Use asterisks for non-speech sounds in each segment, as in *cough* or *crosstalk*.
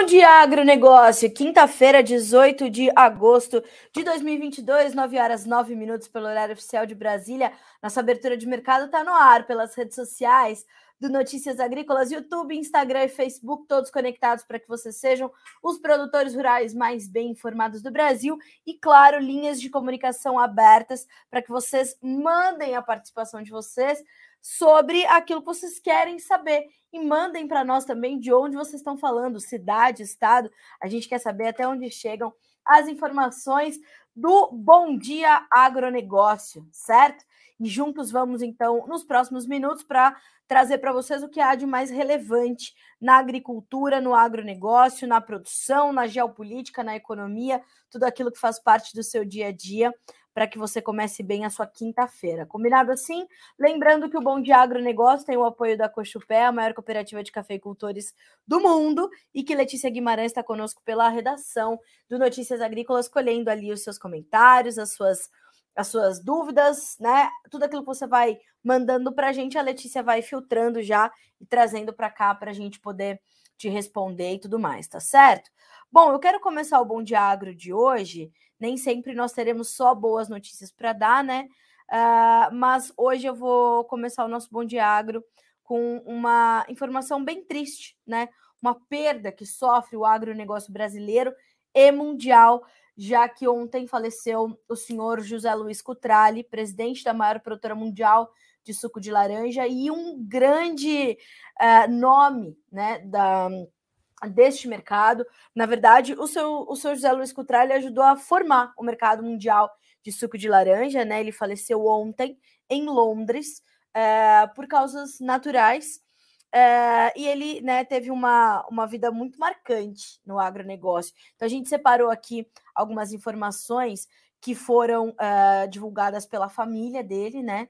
Bom dia, agronegócio! Quinta-feira, 18 de agosto de 2022, 9 horas 9 minutos pelo horário oficial de Brasília. Nossa abertura de mercado está no ar pelas redes sociais do Notícias Agrícolas, YouTube, Instagram e Facebook, todos conectados para que vocês sejam os produtores rurais mais bem informados do Brasil e, claro, linhas de comunicação abertas para que vocês mandem a participação de vocês sobre aquilo que vocês querem saber e mandem para nós também de onde vocês estão falando, cidade, estado. A gente quer saber até onde chegam as informações do Bom Dia Agronegócio, certo? E juntos vamos então nos próximos minutos para trazer para vocês o que há de mais relevante na agricultura, no agronegócio, na produção, na geopolítica, na economia, tudo aquilo que faz parte do seu dia a dia para que você comece bem a sua quinta-feira. Combinado assim? Lembrando que o Bom Dia Agronegócio tem o apoio da Cochupé, a maior cooperativa de cafeicultores do mundo, e que Letícia Guimarães está conosco pela redação do Notícias Agrícolas, colhendo ali os seus comentários, as suas as suas dúvidas, né? Tudo aquilo que você vai mandando para a gente, a Letícia vai filtrando já e trazendo para cá para a gente poder te responder e tudo mais, tá certo? Bom, eu quero começar o Bom Dia Agro de hoje. Nem sempre nós teremos só boas notícias para dar, né? Uh, mas hoje eu vou começar o nosso Bom Dia Agro com uma informação bem triste, né? Uma perda que sofre o agronegócio brasileiro e mundial já que ontem faleceu o senhor José Luiz Cutrali, presidente da maior produtora mundial de suco de laranja e um grande uh, nome né, da, deste mercado. Na verdade, o seu, o seu José Luiz Cutrali ajudou a formar o mercado mundial de suco de laranja, né? Ele faleceu ontem em Londres uh, por causas naturais. Uh, e ele né, teve uma, uma vida muito marcante no agronegócio. Então, a gente separou aqui algumas informações que foram uh, divulgadas pela família dele, né?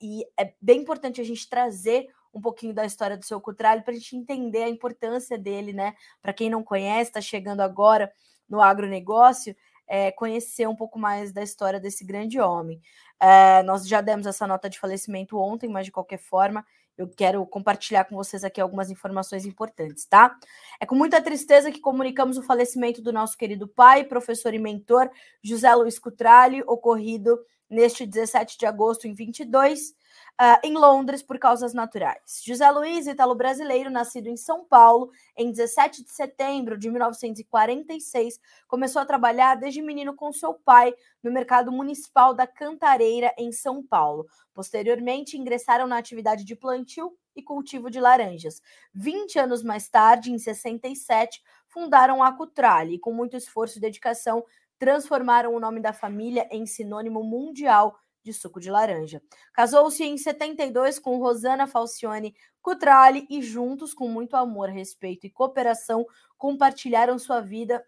E é bem importante a gente trazer um pouquinho da história do seu Cutralho para a gente entender a importância dele, né? Para quem não conhece, está chegando agora no agronegócio, é, conhecer um pouco mais da história desse grande homem. É, nós já demos essa nota de falecimento ontem, mas de qualquer forma, eu quero compartilhar com vocês aqui algumas informações importantes, tá? É com muita tristeza que comunicamos o falecimento do nosso querido pai, professor e mentor José Luiz Cutrali, ocorrido neste 17 de agosto em 22, uh, em Londres por causas naturais. José Luiz, italo-brasileiro, nascido em São Paulo em 17 de setembro de 1946, começou a trabalhar desde menino com seu pai no mercado municipal da Cantareira, em São Paulo. Posteriormente, ingressaram na atividade de plantio e cultivo de laranjas. 20 anos mais tarde, em 67, fundaram a Cutrale e, com muito esforço e dedicação, transformaram o nome da família em sinônimo mundial de suco de laranja. Casou-se em 72 com Rosana Falcione Cutrali e juntos, com muito amor, respeito e cooperação, compartilharam sua vida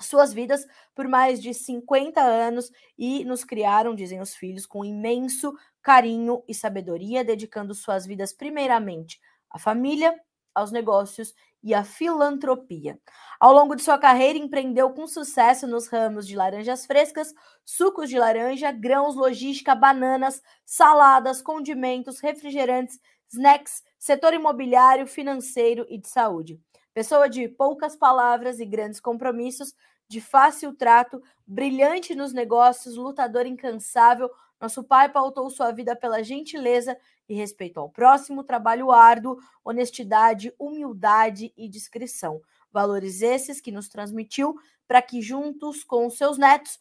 suas vidas por mais de 50 anos e nos criaram, dizem os filhos, com imenso carinho e sabedoria, dedicando suas vidas primeiramente à família, aos negócios e à filantropia. Ao longo de sua carreira, empreendeu com sucesso nos ramos de laranjas frescas, sucos de laranja, grãos, logística, bananas, saladas, condimentos, refrigerantes, snacks, setor imobiliário, financeiro e de saúde. Pessoa de poucas palavras e grandes compromissos, de fácil trato, brilhante nos negócios, lutador incansável, nosso pai pautou sua vida pela gentileza e respeito ao próximo, trabalho árduo, honestidade, humildade e discrição. Valores esses que nos transmitiu para que, juntos com seus netos,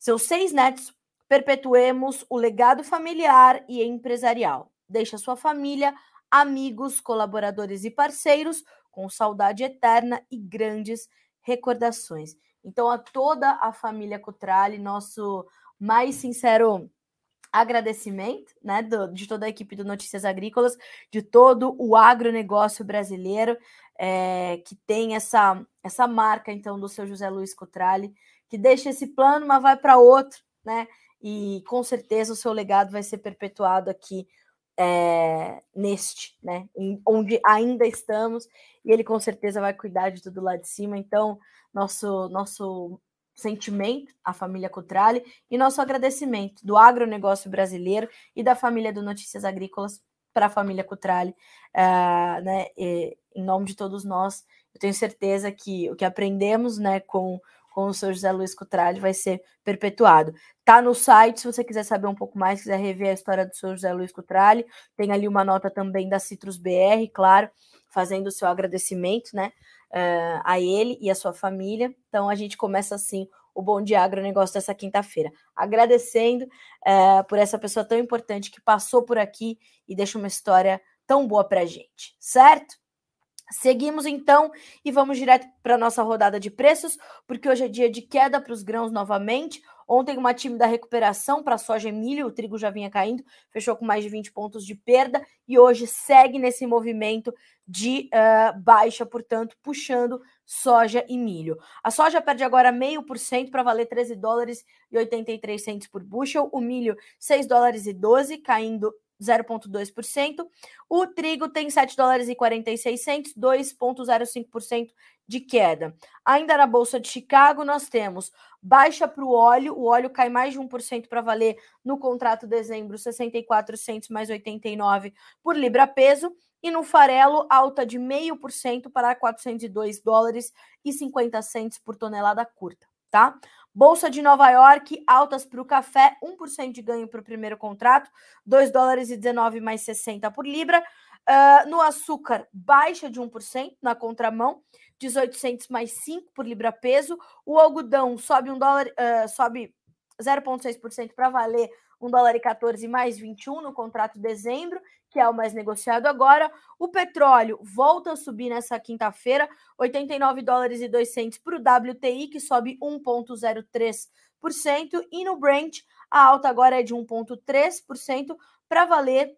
seus seis netos, perpetuemos o legado familiar e empresarial. Deixa sua família, amigos, colaboradores e parceiros com saudade eterna e grandes recordações. Então, a toda a família Cutrale, nosso mais sincero agradecimento né, do, de toda a equipe do Notícias Agrícolas, de todo o agronegócio brasileiro, é, que tem essa, essa marca, então, do seu José Luiz Cotrali, que deixa esse plano, mas vai para outro, né? E com certeza o seu legado vai ser perpetuado aqui é, neste, né? Em, onde ainda estamos, e ele com certeza vai cuidar de tudo lá de cima. Então, nosso, nosso sentimento à família Cutrale e nosso agradecimento do agronegócio brasileiro e da família do Notícias Agrícolas para a família Cutrale, uh, né, em nome de todos nós eu tenho certeza que o que aprendemos né, com, com o seu José Luiz Cutralli vai ser perpetuado. Tá no site, se você quiser saber um pouco mais, quiser rever a história do seu José Luiz Cutralli, tem ali uma nota também da Citrus BR, claro, fazendo o seu agradecimento, né, uh, a ele e a sua família. Então a gente começa assim o Bom Dia Agronegócio dessa quinta-feira. Agradecendo uh, por essa pessoa tão importante que passou por aqui e deixa uma história tão boa para gente, certo? Seguimos então e vamos direto para a nossa rodada de preços, porque hoje é dia de queda para os grãos novamente. Ontem, uma tímida recuperação para soja e milho, o trigo já vinha caindo, fechou com mais de 20 pontos de perda e hoje segue nesse movimento de uh, baixa, portanto, puxando soja e milho. A soja perde agora meio por cento para valer 13 dólares e 83 centos por bushel, o milho 6 dólares e 12, caindo 0,2%. O trigo tem 7 dólares e 46 centos, 2,05% de queda. Ainda na Bolsa de Chicago, nós temos baixa para o óleo, o óleo cai mais de 1% para valer no contrato dezembro, 64 centos mais 89 por libra peso. E no farelo, alta de 0,5% para 402 dólares e 50 centos por tonelada curta, tá? Bolsa de Nova York, altas para o café, 1% de ganho para o primeiro contrato, 2 dólares e 19 mais 60 por libra. Uh, no açúcar, baixa de 1% na contramão, 1800 mais 5 por libra peso. O algodão sobe um dólar, uh, sobe 0,6% para valer 1 dólar e 14 mais 21 no contrato de dezembro que é o mais negociado agora. O petróleo volta a subir nessa quinta-feira, 89 dólares e 2 para o WTI, que sobe 1,03%, e no Brent a alta agora é de 1,3% para valer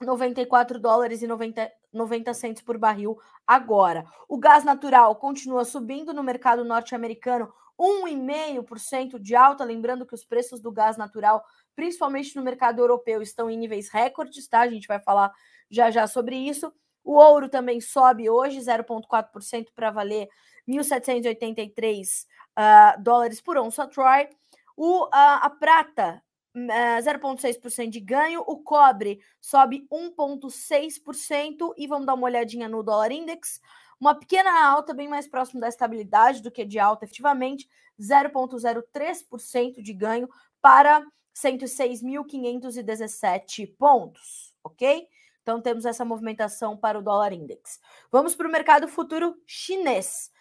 94 dólares e 90, 90 centos por barril agora. O gás natural continua subindo no mercado norte-americano, 1,5% de alta, lembrando que os preços do gás natural principalmente no mercado europeu, estão em níveis recordes, tá? A gente vai falar já já sobre isso. O ouro também sobe hoje 0,4% para valer 1.783 uh, ah, dólares por onça Troy. O, uh, a prata, uh, ah, 0,6% de ganho. O cobre sobe 1,6%. E vamos dar uma olhadinha no dólar index. Uma pequena alta, bem mais próximo da estabilidade do que de alta, efetivamente, 0,03% de ganho para 106.517 pontos, ok? Então temos essa movimentação para o dólar index. Vamos para o mercado futuro chinês.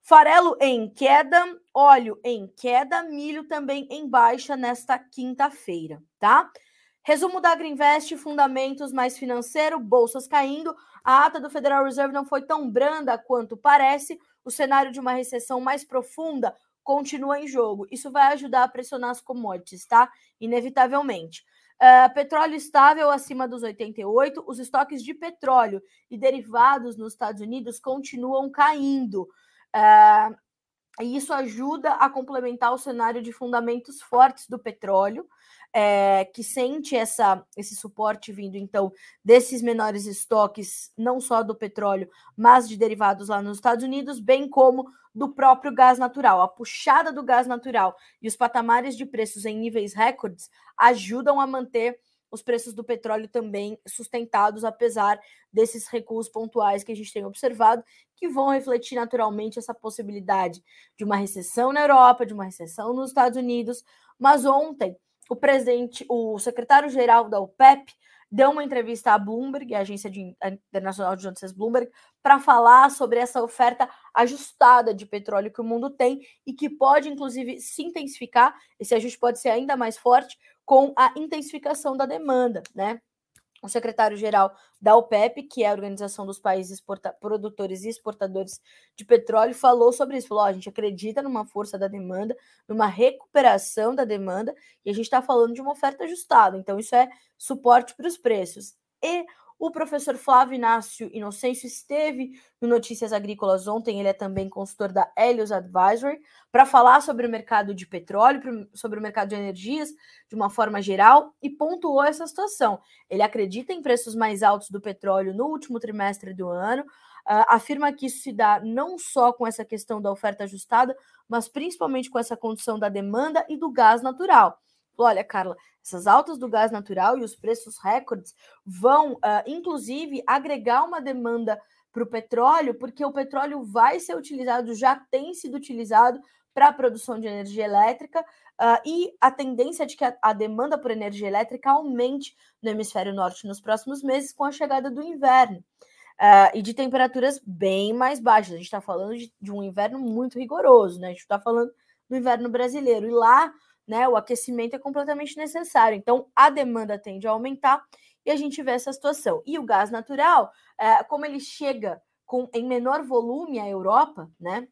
Farelo em queda, óleo em queda, milho também em baixa nesta quinta-feira, tá? Resumo da Agriinvest, fundamentos mais financeiro, bolsas caindo. A ata do Federal Reserve não foi tão branda quanto parece. O cenário de uma recessão mais profunda continua em jogo. Isso vai ajudar a pressionar as commodities, tá? Inevitavelmente. Uh, petróleo estável acima dos 88, os estoques de petróleo e derivados nos Estados Unidos continuam caindo. Uh, e isso ajuda a complementar o cenário de fundamentos fortes do petróleo, é, que sente essa, esse suporte vindo, então, desses menores estoques, não só do petróleo, mas de derivados lá nos Estados Unidos, bem como do próprio gás natural. A puxada do gás natural e os patamares de preços em níveis recordes ajudam a manter os preços do petróleo também sustentados, apesar desses recuos pontuais que a gente tem observado, que vão refletir naturalmente essa possibilidade de uma recessão na Europa, de uma recessão nos Estados Unidos. Mas ontem, o presidente, o secretário-geral da OPEP, deu uma entrevista à Bloomberg, a agência de, internacional de notícias Bloomberg, para falar sobre essa oferta ajustada de petróleo que o mundo tem e que pode, inclusive, se intensificar. Esse ajuste pode ser ainda mais forte com a intensificação da demanda, né? o secretário-geral da OPEP, que é a Organização dos Países Produtores e Exportadores de Petróleo, falou sobre isso. Falou: oh, a gente acredita numa força da demanda, numa recuperação da demanda, e a gente está falando de uma oferta ajustada. Então, isso é suporte para os preços. E o professor Flávio Inácio Inocêncio esteve no Notícias Agrícolas ontem, ele é também consultor da Helios Advisory, para falar sobre o mercado de petróleo, sobre o mercado de energias de uma forma geral e pontuou essa situação. Ele acredita em preços mais altos do petróleo no último trimestre do ano, Uh, afirma que isso se dá não só com essa questão da oferta ajustada, mas principalmente com essa condição da demanda e do gás natural. Olha, Carla, essas altas do gás natural e os preços recordes vão, uh, inclusive, agregar uma demanda para o petróleo, porque o petróleo vai ser utilizado, já tem sido utilizado para a produção de energia elétrica uh, e a tendência é de que a, a, demanda por energia elétrica aumente no hemisfério norte nos próximos meses com a chegada do inverno. Uh, e de temperaturas bem mais baixas. A gente está falando de, de, um inverno muito rigoroso, né? A gente está falando do inverno brasileiro. E lá, né, o aquecimento é completamente necessário. Então, a demanda tende a aumentar e a gente vê essa situação. E o gás natural, uh, como ele chega com, em menor volume à Europa, né?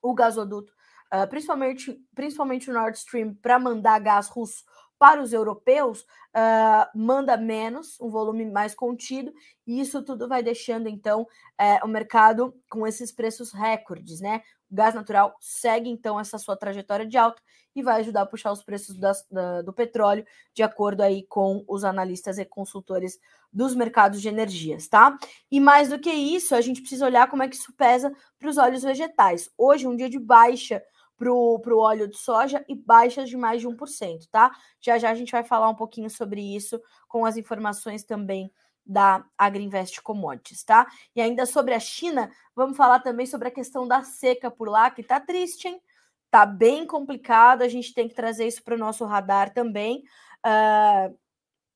O gasoduto, uh, principalmente, principalmente o Nord Stream, para mandar gás russo para os europeus, uh, manda menos, um volume mais contido, e isso tudo vai deixando, então, uh, o mercado com esses preços recordes, né? Gás natural segue, então, essa sua trajetória de alta e vai ajudar a puxar os preços da, do petróleo, de acordo aí com os analistas e consultores dos mercados de energias, tá? E mais do que isso, a gente precisa olhar como é que isso pesa para os óleos vegetais. Hoje, um dia de baixa para o óleo de soja e baixas de mais de 1%, tá? Já já a gente vai falar um pouquinho sobre isso com as informações também da Agriinvest Commodities, tá? E ainda sobre a China, vamos falar também sobre a questão da seca por lá, que tá triste, hein? Tá bem complicado, a gente tem que trazer isso para o nosso radar também. Uh,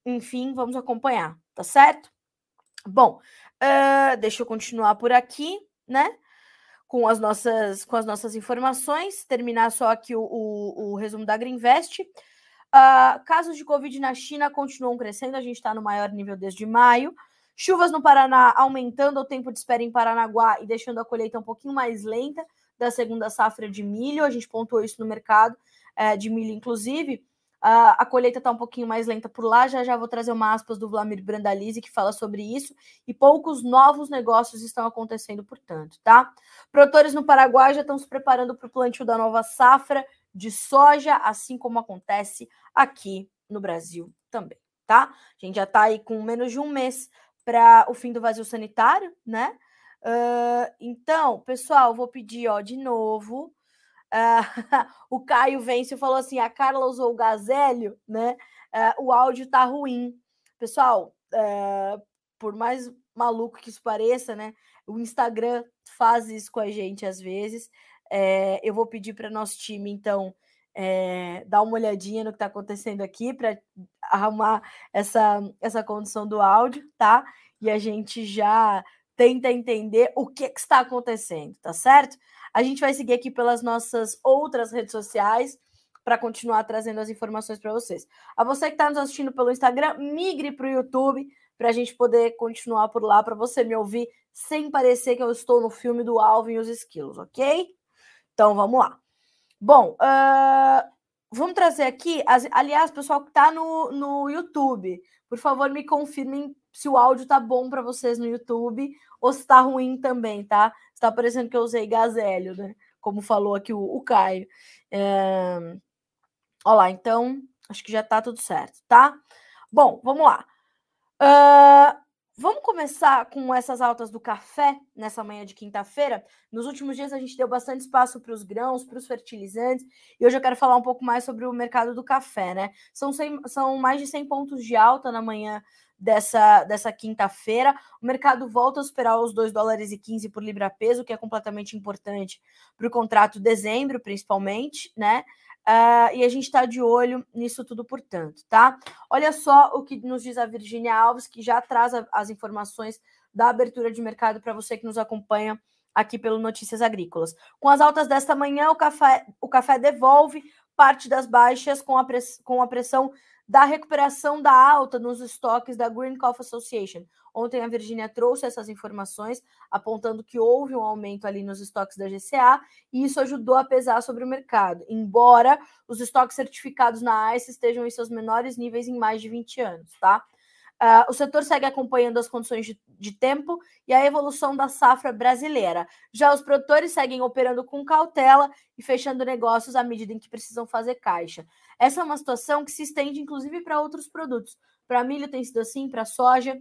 enfim, vamos acompanhar, tá certo? Bom, uh, deixa eu continuar por aqui, né? com as nossas, com as nossas informações, terminar só aqui o, o, o resumo da Greenvest. Uh, casos de Covid na China continuam crescendo, a gente está no maior nível desde maio. Chuvas no Paraná aumentando o tempo de espera em Paranaguá e deixando a colheita um pouquinho mais lenta da segunda safra de milho. A gente pontuou isso no mercado é, de milho, inclusive. Uh, a colheita está um pouquinho mais lenta por lá. Já já vou trazer uma aspas do Vladimir Brandalize que fala sobre isso. E poucos novos negócios estão acontecendo, portanto, tá? Produtores no Paraguai já estão se preparando para o plantio da nova safra de soja, assim como acontece aqui no Brasil também, tá? A gente já está aí com menos de um mês para o fim do vazio sanitário, né? Uh, então, pessoal, vou pedir ó, de novo Uh, *laughs* o Caio Vence falou assim: a Carla usou o Gazélio, né? Uh, o áudio tá ruim. Pessoal, uh, por mais maluco que isso pareça, né? O Instagram faz isso com a gente às vezes. É, eu vou pedir para nosso time, então, é, dar uma olhadinha no que está acontecendo aqui para arrumar essa, essa condição do áudio, tá? E a gente já tenta entender o que, que está acontecendo, tá certo? A gente vai seguir aqui pelas nossas outras redes sociais para continuar trazendo as informações para vocês. A você que está nos assistindo pelo Instagram, migre para o YouTube para a gente poder continuar por lá, para você me ouvir sem parecer que eu estou no filme do Alvin e os Esquilos, ok? Então vamos lá. Bom, uh, vamos trazer aqui, as, aliás, pessoal que está no, no YouTube, por favor, me confirmem se o áudio tá bom para vocês no YouTube ou se tá ruim também, tá? Está parecendo que eu usei gazélio, né? Como falou aqui o, o Caio. É... Olha lá, então, acho que já tá tudo certo, tá? Bom, vamos lá. Uh, vamos começar com essas altas do café nessa manhã de quinta-feira. Nos últimos dias a gente deu bastante espaço para os grãos, para os fertilizantes, e hoje eu quero falar um pouco mais sobre o mercado do café, né? São, 100, são mais de 100 pontos de alta na manhã dessa, dessa quinta-feira. O mercado volta a superar os 2 dólares e 15 por libra peso, que é completamente importante para o contrato dezembro, principalmente, né? Uh, e a gente está de olho nisso tudo, portanto, tá? Olha só o que nos diz a Virginia Alves, que já traz a, as informações da abertura de mercado para você que nos acompanha aqui pelo Notícias Agrícolas. Com as altas desta manhã, o café, o café devolve parte das baixas com a, press, com a pressão da recuperação da alta nos estoques da Green Coffee Association. Ontem a Virginia trouxe essas informações, apontando que houve um aumento ali nos estoques da GCA, e isso ajudou a pesar sobre o mercado, embora os estoques certificados na ICE estejam em seus menores níveis em mais de 20 anos, tá? Uh, o setor segue acompanhando as condições de, de, tempo e a evolução da safra brasileira. Já os produtores seguem operando com cautela e fechando negócios à medida em que precisam fazer caixa. Essa é uma situação que se estende inclusive para outros produtos. Para milho tem sido assim, para soja,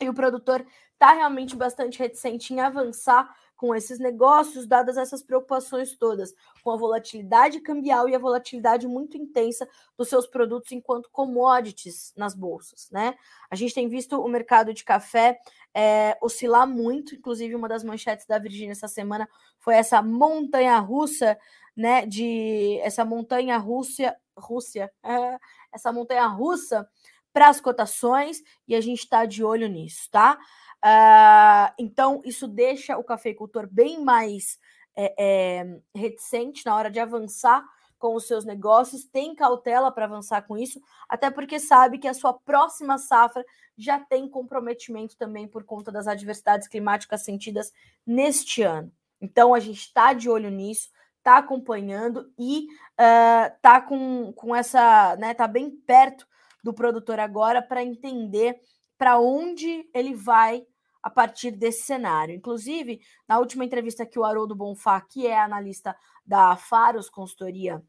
e o produtor está realmente bastante reticente em avançar com esses negócios, dadas essas preocupações todas, com a volatilidade cambial e a volatilidade muito intensa dos seus produtos enquanto commodities nas bolsas, né? A gente tem visto o mercado de café é, oscilar muito, inclusive uma das manchetes da Virgínia essa semana foi essa montanha russa, né? De essa montanha Rússia, Rússia, é, *laughs* essa montanha russa para as cotações e a gente está de olho nisso, tá? Uh, então, isso deixa o cafeicultor bem mais é, é, reticente na hora de avançar com os seus negócios, tem cautela para avançar com isso, até porque sabe que a sua próxima safra já tem comprometimento também por conta das adversidades climáticas sentidas neste ano. Então, a gente está de olho nisso, está acompanhando e está uh, com, com essa, né, está bem perto do produtor agora para entender para onde ele vai a partir desse cenário. Inclusive, na última entrevista que o Haroldo Bonfá, que é analista da Faros Consultoria,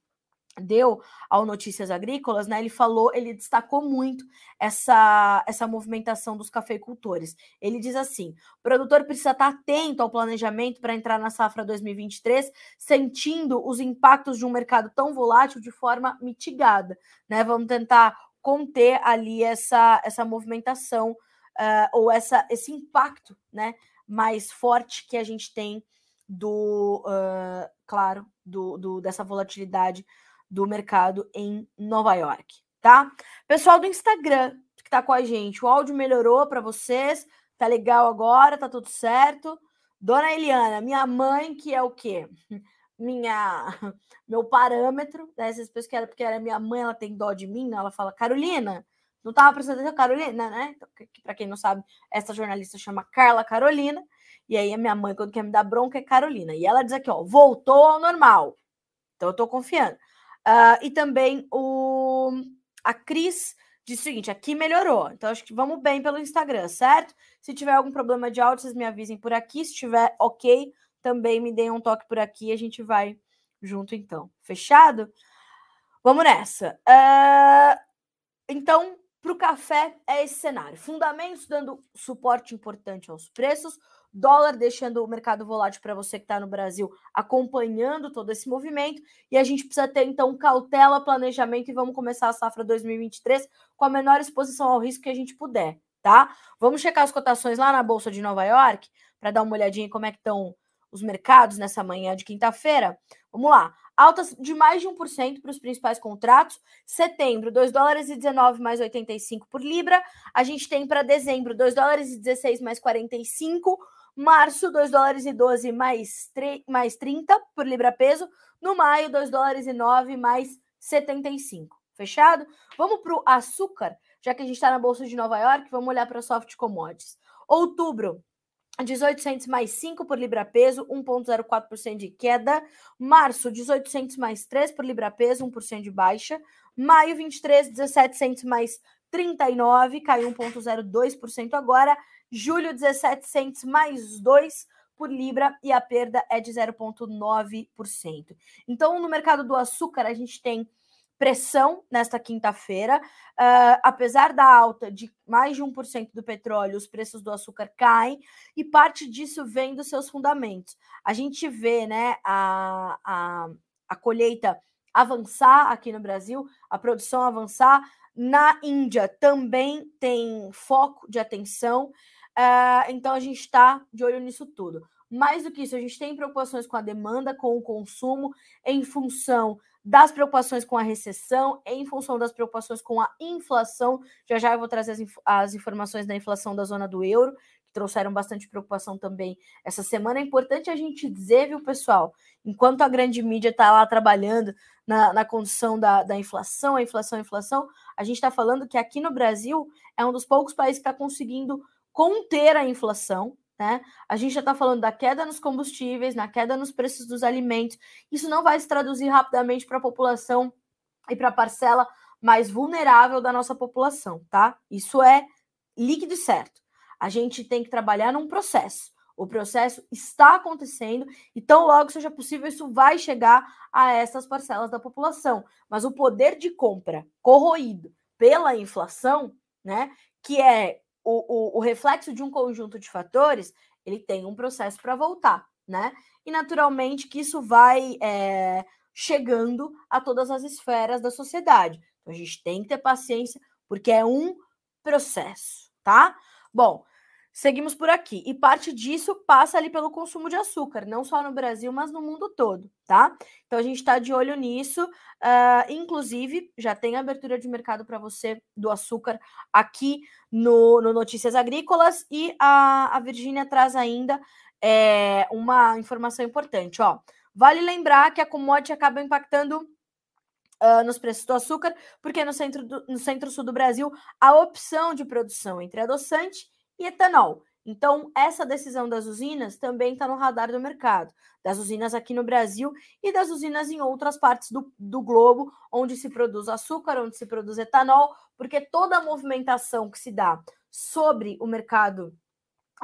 deu ao Notícias Agrícolas, né? Ele falou, ele destacou muito essa essa movimentação dos cafeicultores. Ele diz assim: o produtor precisa estar atento ao planejamento para entrar na safra 2023, sentindo os impactos de um mercado tão volátil de forma mitigada, né? Vamos tentar conter ali essa, essa movimentação uh, ou essa, esse impacto né, mais forte que a gente tem do, uh, claro, do, do, dessa volatilidade do mercado em Nova York, tá? Pessoal do Instagram que tá com a gente, o áudio melhorou para vocês, tá legal agora, tá tudo certo. Dona Eliana, minha mãe, que é o quê? *laughs* minha *laughs* meu parâmetro, né? Essas pessoas que era porque era minha mãe, ela tem dó de mim, né? ela fala, Carolina, não estava prestando atenção, Carolina, né? Então, para quem não sabe, essa jornalista chama Carla Carolina, e aí a minha mãe, quando quer me dar bronca, é Carolina. E ela diz aqui, ó, voltou ao normal. Então eu tô confiando. Uh, e também o a Cris disse o seguinte: aqui melhorou. Então acho que vamos bem pelo Instagram, certo? Se tiver algum problema de áudio, vocês me avisem por aqui. Se tiver ok, também me deem um toque por aqui e a gente vai junto então. Fechado? Vamos nessa. Uh, então, para o café é esse cenário. Fundamentos dando suporte importante aos preços, dólar deixando o mercado volátil para você que está no Brasil, acompanhando todo esse movimento, e a gente precisa ter então cautela, planejamento e vamos começar a safra 2023 com a menor exposição ao risco que a gente puder, tá? Vamos checar as cotações lá na Bolsa de Nova York para dar uma olhadinha em como é que estão os mercados nessa manhã de quinta-feira. Vamos lá. Altas de mais de 1% para os principais contratos. Setembro, 2 dólares e 19 mais 85 por libra. A gente tem para dezembro, 2 dólares e 16 mais 45. Março, 2 dólares e 12 mais, 3, mais 30 por libra peso. No maio, 2 dólares e 9 mais 75. Fechado? Vamos para o açúcar, já que a gente está na Bolsa de Nova York, vamos olhar para soft commodities. Outubro, 1800 mais 5 por libra peso, 1,04% de queda. Março, 1800 mais 3 por libra peso, 1% de baixa. Maio, 23, 1700 mais 39, caiu 1,02% agora. Julho, 1700 mais 2 por libra e a perda é de 0,9%. Então, no mercado do açúcar, a gente tem pressão nesta quinta-feira. Uh, apesar da alta de mais de 1% do petróleo, os preços do açúcar caem e parte disso vem dos seus fundamentos. A gente vê né, a, a, a colheita avançar aqui no Brasil, a produção avançar. Na Índia também tem foco de atenção, uh, então a gente está de olho nisso tudo. Mais do que isso, a gente tem preocupações com a demanda, com o consumo, em função das preocupações com a recessão, em função das preocupações com a inflação. Já já eu vou trazer as, inf as informações da inflação da zona do euro, que trouxeram bastante preocupação também essa semana. É importante a gente dizer, viu, pessoal, enquanto a grande mídia está lá trabalhando na, na condição da, da inflação, a inflação, a inflação, a gente está falando que aqui no Brasil é um dos poucos países que está conseguindo conter a inflação, né? A gente já está falando da queda nos combustíveis, na queda nos preços dos alimentos. Isso não vai se traduzir rapidamente para a população e para a parcela mais vulnerável da nossa população, tá? Isso é líquido e certo. A gente tem que trabalhar num processo. O processo está acontecendo e tão logo seja possível, isso vai chegar a essas parcelas da população. Mas o poder de compra corroído pela inflação, né, que é o, o, o reflexo de um conjunto de fatores, ele tem um processo para voltar. né? E naturalmente que isso vai é, chegando a todas as esferas da sociedade. Então a gente tem que ter paciência, porque é um processo, tá? Bom, seguimos por aqui. E parte disso passa ali pelo consumo de açúcar, não só no Brasil, mas no mundo todo, tá? Então a gente está de olho nisso. Uh, inclusive, já tem abertura de mercado para você do açúcar aqui no, no Notícias Agrícolas. E a, a Virgínia traz ainda é, uma informação importante, ó. Vale lembrar que a commodity acaba impactando uh, nos preços do açúcar, porque no centro do, no centro-sul do Brasil a opção de produção entre adoçante e etanol. Então, essa decisão das usinas também está no radar do mercado, das usinas aqui no Brasil e das usinas em outras partes do, do globo, onde se produz açúcar, onde se produz etanol, porque toda a movimentação que se dá sobre o mercado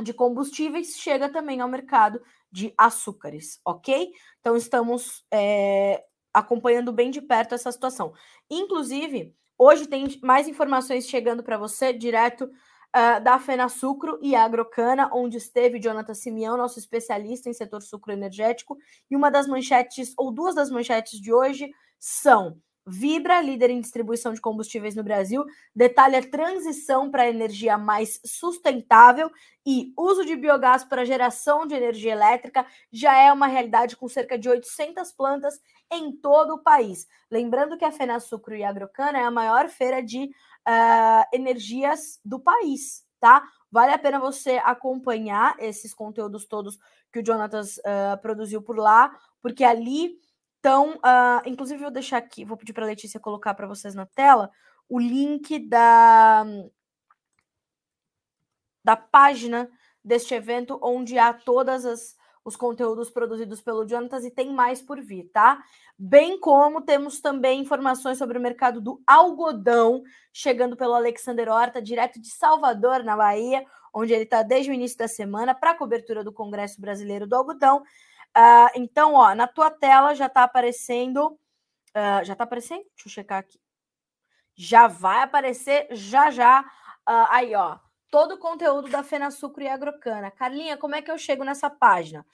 de combustíveis chega também ao mercado de açúcares, ok? Então, estamos é, acompanhando bem de perto essa situação. Inclusive, hoje tem mais informações chegando para você direto uh, da Fena Sucro e Agrocana, onde esteve Jonathan Simeão, nosso especialista em setor sucro energético, e uma das manchetes, ou duas das manchetes de hoje, são Vibra, líder em distribuição de combustíveis no Brasil, detalha transição para energia mais sustentável e uso de biogás para geração de energia elétrica já é uma realidade com cerca de 800 plantas em todo o país. Lembrando que a Fena Sucro e Agrocana é a maior feira de uh, energias do país, tá? Vale a pena você acompanhar esses conteúdos todos que o Jonatas uh, produziu por lá, porque ali então, uh, inclusive, vou deixar aqui, vou pedir para a Letícia colocar para vocês na tela o link da, da página deste evento, onde há todas as os conteúdos produzidos pelo Jonatas e tem mais por vir, tá? Bem como temos também informações sobre o mercado do algodão, chegando pelo Alexander Horta, direto de Salvador, na Bahia, onde ele está desde o início da semana para a cobertura do Congresso Brasileiro do Algodão. Uh, então, ó, na tua tela já está aparecendo. Uh, já está aparecendo? Deixa eu checar aqui. Já vai aparecer já já. Uh, aí, ó. Todo o conteúdo da Fena Sucro e Agrocana. Carlinha, como é que eu chego nessa página?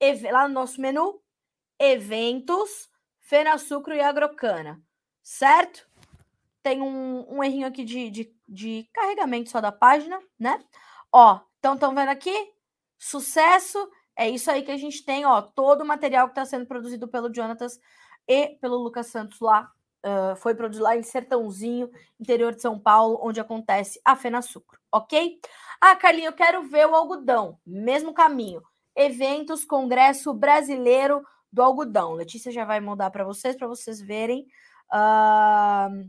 Eve lá no nosso menu, eventos, Fena Sucro e Agrocana. Certo? Tem um, um errinho aqui de, de, de carregamento só da página, né? Ó, então estão vendo aqui? Sucesso é isso aí que a gente tem, ó, todo o material que está sendo produzido pelo Jonatas e pelo Lucas Santos lá. Uh, foi produzido lá em Sertãozinho, interior de São Paulo, onde acontece a Fena Sucro, ok? Ah, Carlinhos, eu quero ver o algodão. Mesmo caminho. Eventos, Congresso Brasileiro do Algodão. Letícia já vai mandar para vocês, para vocês verem. Uh,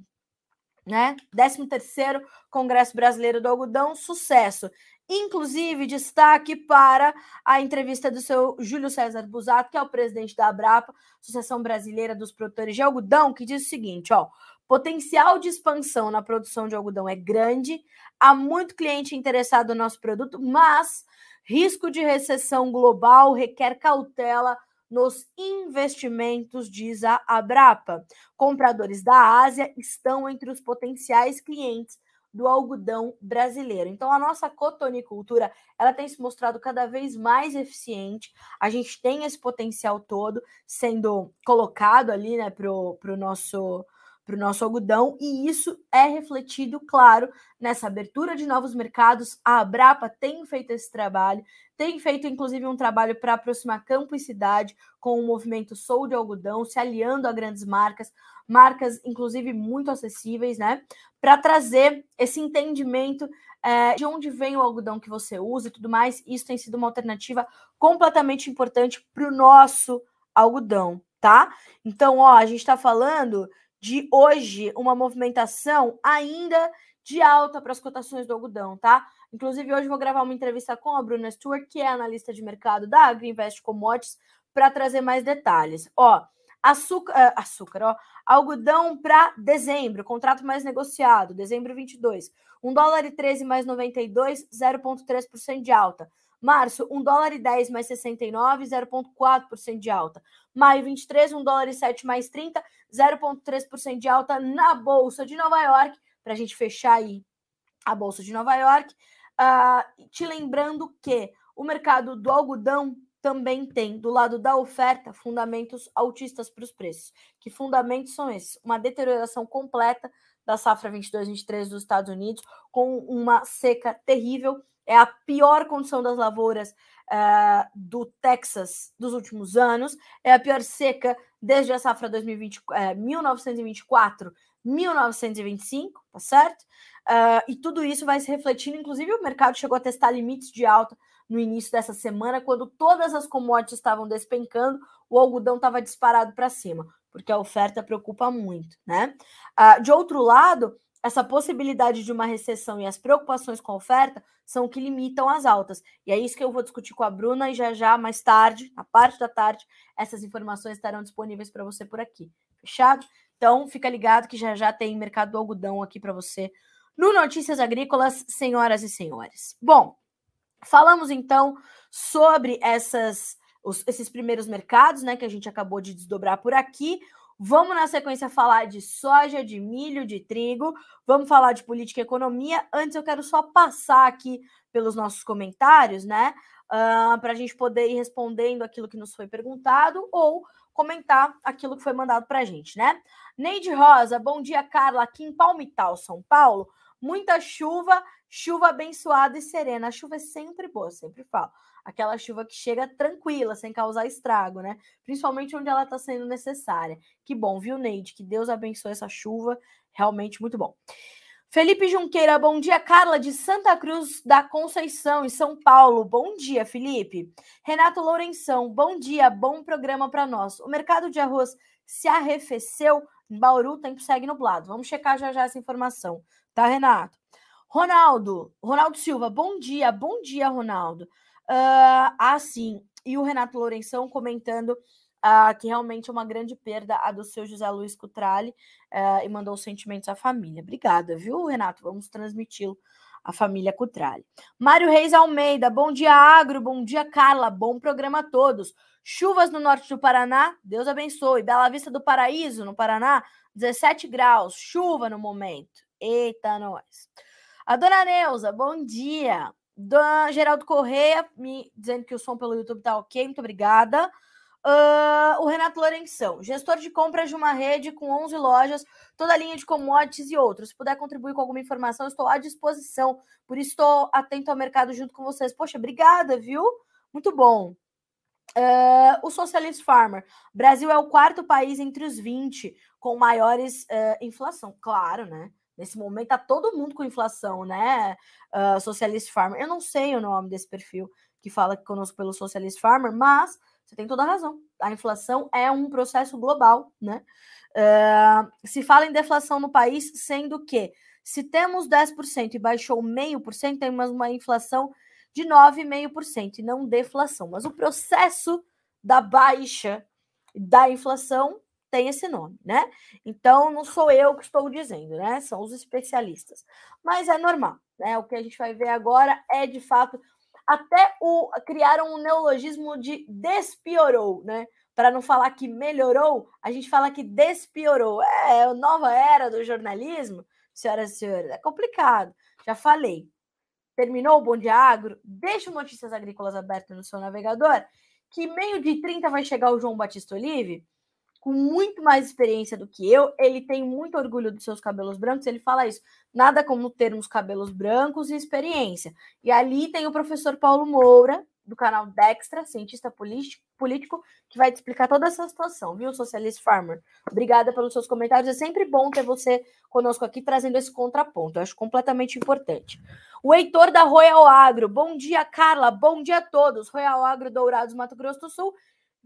né? 13 terceiro Congresso Brasileiro do Algodão, sucesso. Inclusive, destaque para a entrevista do seu Júlio César Busato, que é o presidente da Abrapa, Associação Brasileira dos Produtores de Algodão, que diz o seguinte: ó, potencial de expansão na produção de algodão é grande, há muito cliente interessado no nosso produto, mas risco de recessão global requer cautela nos investimentos, diz a Abrapa. Compradores da Ásia estão entre os potenciais clientes do algodão brasileiro. Então a nossa cotonicultura, ela tem se mostrado cada vez mais eficiente. A gente tem esse potencial todo sendo colocado ali, né, pro, pro nosso para o nosso algodão, e isso é refletido, claro, nessa abertura de novos mercados. A Abrapa tem feito esse trabalho, tem feito inclusive um trabalho para aproximar campo e cidade com o movimento Sou de Algodão, se aliando a grandes marcas, marcas inclusive muito acessíveis, né? Para trazer esse entendimento é, de onde vem o algodão que você usa e tudo mais. Isso tem sido uma alternativa completamente importante para o nosso algodão, tá? Então, ó, a gente está falando de hoje uma movimentação ainda de alta para as cotações do algodão, tá? Inclusive, hoje vou gravar uma entrevista com a Bruna Stewart, que é analista de mercado da AgriInvest Commodities, para trazer mais detalhes. Ó, açúcar, uh, açúcar ó, algodão para dezembro, contrato mais negociado, dezembro 22, 1 dólar e 13 mais 92, 0,3% de alta. Março, 1 dólar e 10 mais 69, 0,4% de alta. Maio 23, 1 dólar e 7 mais 30, 0,3% de alta na Bolsa de Nova York, para a gente fechar aí a Bolsa de Nova York. Uh, te lembrando que o mercado do algodão também tem, do lado da oferta, fundamentos altistas para os preços. Que fundamentos são esses? Uma deterioração completa da safra 22-23 dos Estados Unidos, com uma seca terrível. É a pior condição das lavouras uh, do Texas dos últimos anos. É a pior seca desde a safra 2020, uh, 1924 1925, tá certo? Uh, e tudo isso vai se refletindo, inclusive o mercado chegou a testar limites de alta no início dessa semana, quando todas as commodities estavam despencando, o algodão estava disparado para cima, porque a oferta preocupa muito, né? Uh, de outro lado, essa possibilidade de uma recessão e as preocupações com a oferta são que limitam as altas. E é isso que eu vou discutir com a Bruna e já já, mais tarde, na parte da tarde, essas informações estarão disponíveis para você por aqui. Fechado? Então, fica ligado que já já tem mercado do algodão aqui para você no Notícias Agrícolas, senhoras e senhores. Bom, falamos então sobre essas, os, esses primeiros mercados, né, que a gente acabou de desdobrar por aqui. Vamos na sequência falar de soja, de milho, de trigo. Vamos falar de política e economia. Antes eu quero só passar aqui pelos nossos comentários, né? Uh, para a gente poder ir respondendo aquilo que nos foi perguntado ou comentar aquilo que foi mandado para a gente, né? Neide Rosa, bom dia, Carla, aqui em Palmital, São Paulo. Muita chuva, chuva abençoada e serena. A chuva é sempre boa, sempre falo. Aquela chuva que chega tranquila, sem causar estrago, né? Principalmente onde ela está sendo necessária. Que bom, viu, Neide? Que Deus abençoe essa chuva. Realmente muito bom. Felipe Junqueira, bom dia. Carla, de Santa Cruz da Conceição, em São Paulo. Bom dia, Felipe. Renato Lourenção, bom dia. Bom programa para nós. O mercado de arroz se arrefeceu. Em Bauru, tempo segue nublado. Vamos checar já já essa informação, tá, Renato? Ronaldo, Ronaldo Silva, bom dia. Bom dia, Ronaldo. Uh, ah, sim. E o Renato Lourenção comentando uh, que realmente é uma grande perda a do seu José Luiz Cutrale uh, e mandou sentimentos à família. Obrigada, viu, Renato? Vamos transmiti-lo à família Cutrale. Mário Reis Almeida, bom dia, Agro, bom dia, Carla, bom programa a todos. Chuvas no norte do Paraná, Deus abençoe. Bela Vista do Paraíso, no Paraná, 17 graus, chuva no momento. Eita, nós. A dona Neuza, bom dia. Dona Geraldo Correia, me dizendo que o som pelo YouTube tá ok, muito obrigada. Uh, o Renato Lourenção, gestor de compras de uma rede com 11 lojas, toda a linha de commodities e outros. Se puder contribuir com alguma informação, estou à disposição. Por isso, estou atento ao mercado junto com vocês. Poxa, obrigada, viu? Muito bom. Uh, o Socialist Farmer. Brasil é o quarto país entre os 20 com maiores uh, inflação. Claro, né? Nesse momento tá todo mundo com inflação, né? Uh, Socialist Farmer. Eu não sei o nome desse perfil que fala conosco pelo Socialist Farmer, mas você tem toda a razão. A inflação é um processo global, né? Uh, se fala em deflação no país, sendo que se temos 10% e baixou meio por cento, temos uma inflação de 9,5% e não deflação. Mas o processo da baixa da inflação tem esse nome, né? Então não sou eu que estou dizendo, né? São os especialistas. Mas é normal, né? O que a gente vai ver agora é de fato até o criaram um neologismo de despiorou, né? Para não falar que melhorou, a gente fala que despiorou. É, a nova era do jornalismo, senhoras e senhores, é complicado. Já falei. Terminou o Bom Dia Agro? Deixa Notícias Agrícolas aberto no seu navegador, que meio de 30 vai chegar o João Batista Olive, com muito mais experiência do que eu. Ele tem muito orgulho dos seus cabelos brancos. Ele fala isso. Nada como termos cabelos brancos e experiência. E ali tem o professor Paulo Moura, do canal Dextra, cientista político, político, que vai te explicar toda essa situação, viu, Socialist Farmer? Obrigada pelos seus comentários. É sempre bom ter você conosco aqui trazendo esse contraponto. Eu acho completamente importante. O Heitor da Royal Agro. Bom dia, Carla. Bom dia a todos. Royal Agro Dourados, Mato Grosso do Sul.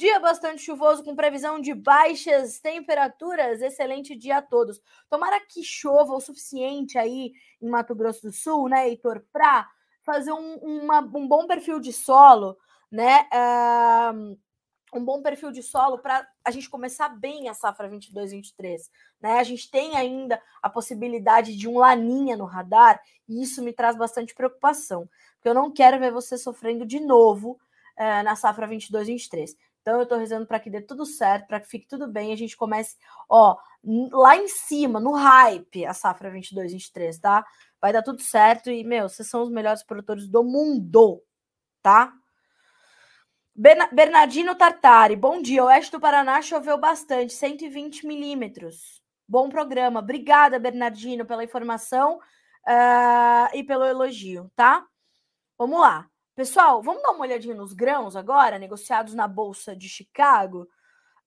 Dia bastante chuvoso, com previsão de baixas temperaturas. Excelente dia a todos. Tomara que chova o suficiente aí em Mato Grosso do Sul, né, Heitor, para fazer um, uma, um bom perfil de solo, né? Uh, um bom perfil de solo para a gente começar bem a safra 22-23. Né? A gente tem ainda a possibilidade de um laninha no radar, e isso me traz bastante preocupação, porque eu não quero ver você sofrendo de novo uh, na safra 22-23. Então eu estou rezando para que dê tudo certo, para que fique tudo bem e a gente comece, ó, lá em cima, no hype, a safra 22, 23, tá? Vai dar tudo certo e, meu, vocês são os melhores produtores do mundo, tá? Bernardino Tartari, bom dia. Oeste do Paraná choveu bastante, 120 milímetros. Bom programa. Obrigada, Bernardino, pela informação uh, e pelo elogio, tá? Vamos lá. Pessoal, vamos dar uma olhadinha nos grãos agora, negociados na Bolsa de Chicago.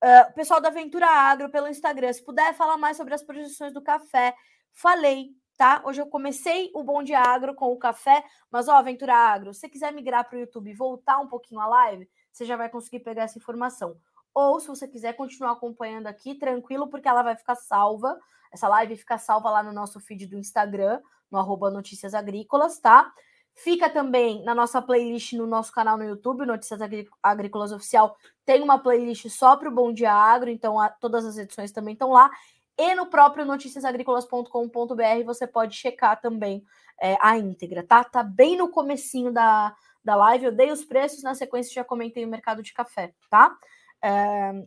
Uh, pessoal da Aventura Agro pelo Instagram, se puder falar mais sobre as projeções do café, falei, tá? Hoje eu comecei o Bom Dia Agro com o café, mas ó, Aventura Agro, se você quiser migrar para o YouTube e voltar um pouquinho a live, você já vai conseguir pegar essa informação. Ou se você quiser continuar acompanhando aqui, tranquilo, porque ela vai ficar salva. Essa live fica salva lá no nosso feed do Instagram, no arroba Notícias Agrícolas, tá? Fica também na nossa playlist no nosso canal no YouTube, Notícias Agrícolas Oficial. Tem uma playlist só para o Bom Dia Agro, então a, todas as edições também estão lá. E no próprio noticiasagricolas.com.br você pode checar também é, a íntegra, tá? Tá bem no comecinho da, da live. Eu dei os preços, na sequência já comentei o mercado de café, tá? É,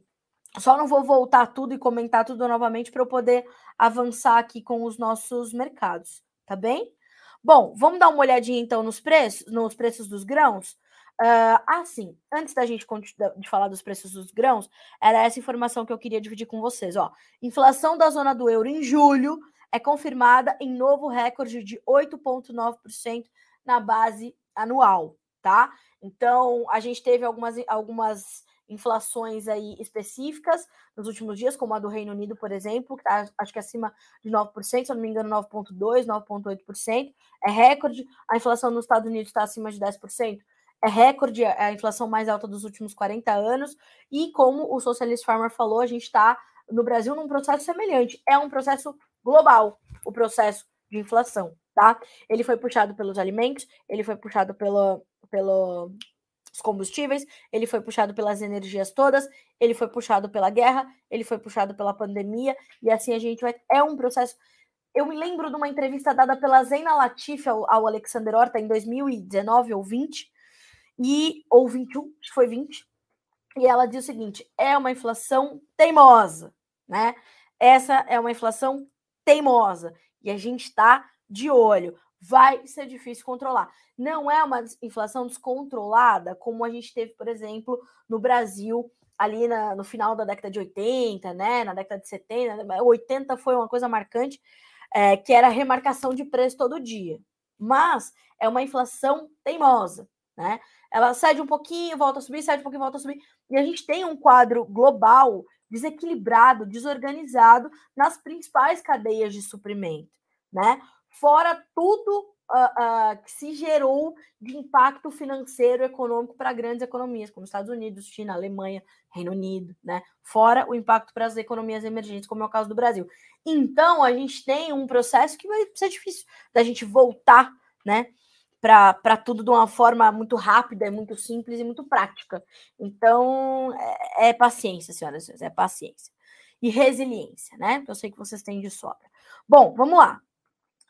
só não vou voltar tudo e comentar tudo novamente para eu poder avançar aqui com os nossos mercados, tá bem? Bom, vamos dar uma olhadinha então nos preços, nos preços dos grãos. Uh, ah, sim. Antes da gente de falar dos preços dos grãos, era essa informação que eu queria dividir com vocês. Ó, inflação da zona do euro em julho é confirmada em novo recorde de 8,9% na base anual, tá? Então, a gente teve algumas, algumas inflações aí específicas nos últimos dias, como a do Reino Unido, por exemplo, que está acho que acima de 9%, se eu não me engano, 9,2%, 9,8%. É recorde. A inflação nos Estados Unidos está acima de 10% é recorde, é a inflação mais alta dos últimos 40 anos, e como o Socialist Farmer falou, a gente está no Brasil num processo semelhante. É um processo global, o processo de inflação, tá? Ele foi puxado pelos alimentos, ele foi puxado pelo, pelo os combustíveis, ele foi puxado pelas energias todas, ele foi puxado pela guerra, ele foi puxado pela pandemia, e assim a gente vai. É um processo. Eu me lembro de uma entrevista dada pela Zena Latif ao, ao Alexander Horta em 2019 ou 20, e ou 21, acho que foi 20. E ela diz o seguinte: é uma inflação teimosa, né? Essa é uma inflação teimosa e a gente está de olho. Vai ser difícil controlar. Não é uma inflação descontrolada como a gente teve, por exemplo, no Brasil ali na, no final da década de 80, né? Na década de 70, 80 foi uma coisa marcante, é, que era remarcação de preço todo dia. Mas é uma inflação teimosa, né? Ela cede um pouquinho, volta a subir, cede um pouquinho, volta a subir. E a gente tem um quadro global desequilibrado, desorganizado nas principais cadeias de suprimento, né? Fora tudo uh, uh, que se gerou de impacto financeiro e econômico para grandes economias, como Estados Unidos, China, Alemanha, Reino Unido, né? Fora o impacto para as economias emergentes, como é o caso do Brasil. Então, a gente tem um processo que vai ser difícil da gente voltar, né? para tudo de uma forma muito rápida, muito simples e muito prática. Então, é, é paciência, senhoras e senhores, é paciência. E resiliência, né? Eu sei que vocês têm de sobra. Bom, vamos lá.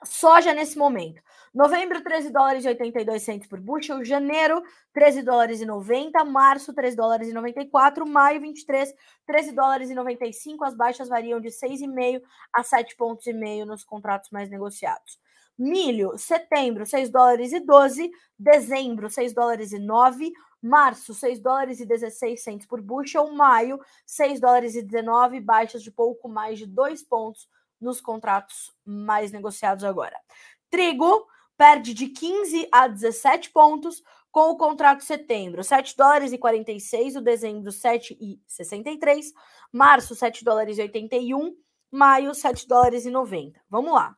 Soja nesse momento. Novembro, 13 dólares e 82 centos por bushel. Janeiro, 13 dólares e 90. Março, 13 dólares e 94. Maio, 23, 13 dólares e 95. As baixas variam de 6,5 a 7,5 pontos nos contratos mais negociados. Milho, setembro, 6 dólares e 12. Dezembro, 6 dólares e 9. Março, 6 dólares e 16 centos por bushel. Maio, 6 dólares e 19, baixas de pouco mais de 2 pontos nos contratos mais negociados agora. Trigo perde de 15 a 17 pontos com o contrato setembro, 7 dólares e 46, o dezembro 7 e 63, março 7 dólares e 81, maio 7 dólares e 90. Vamos lá.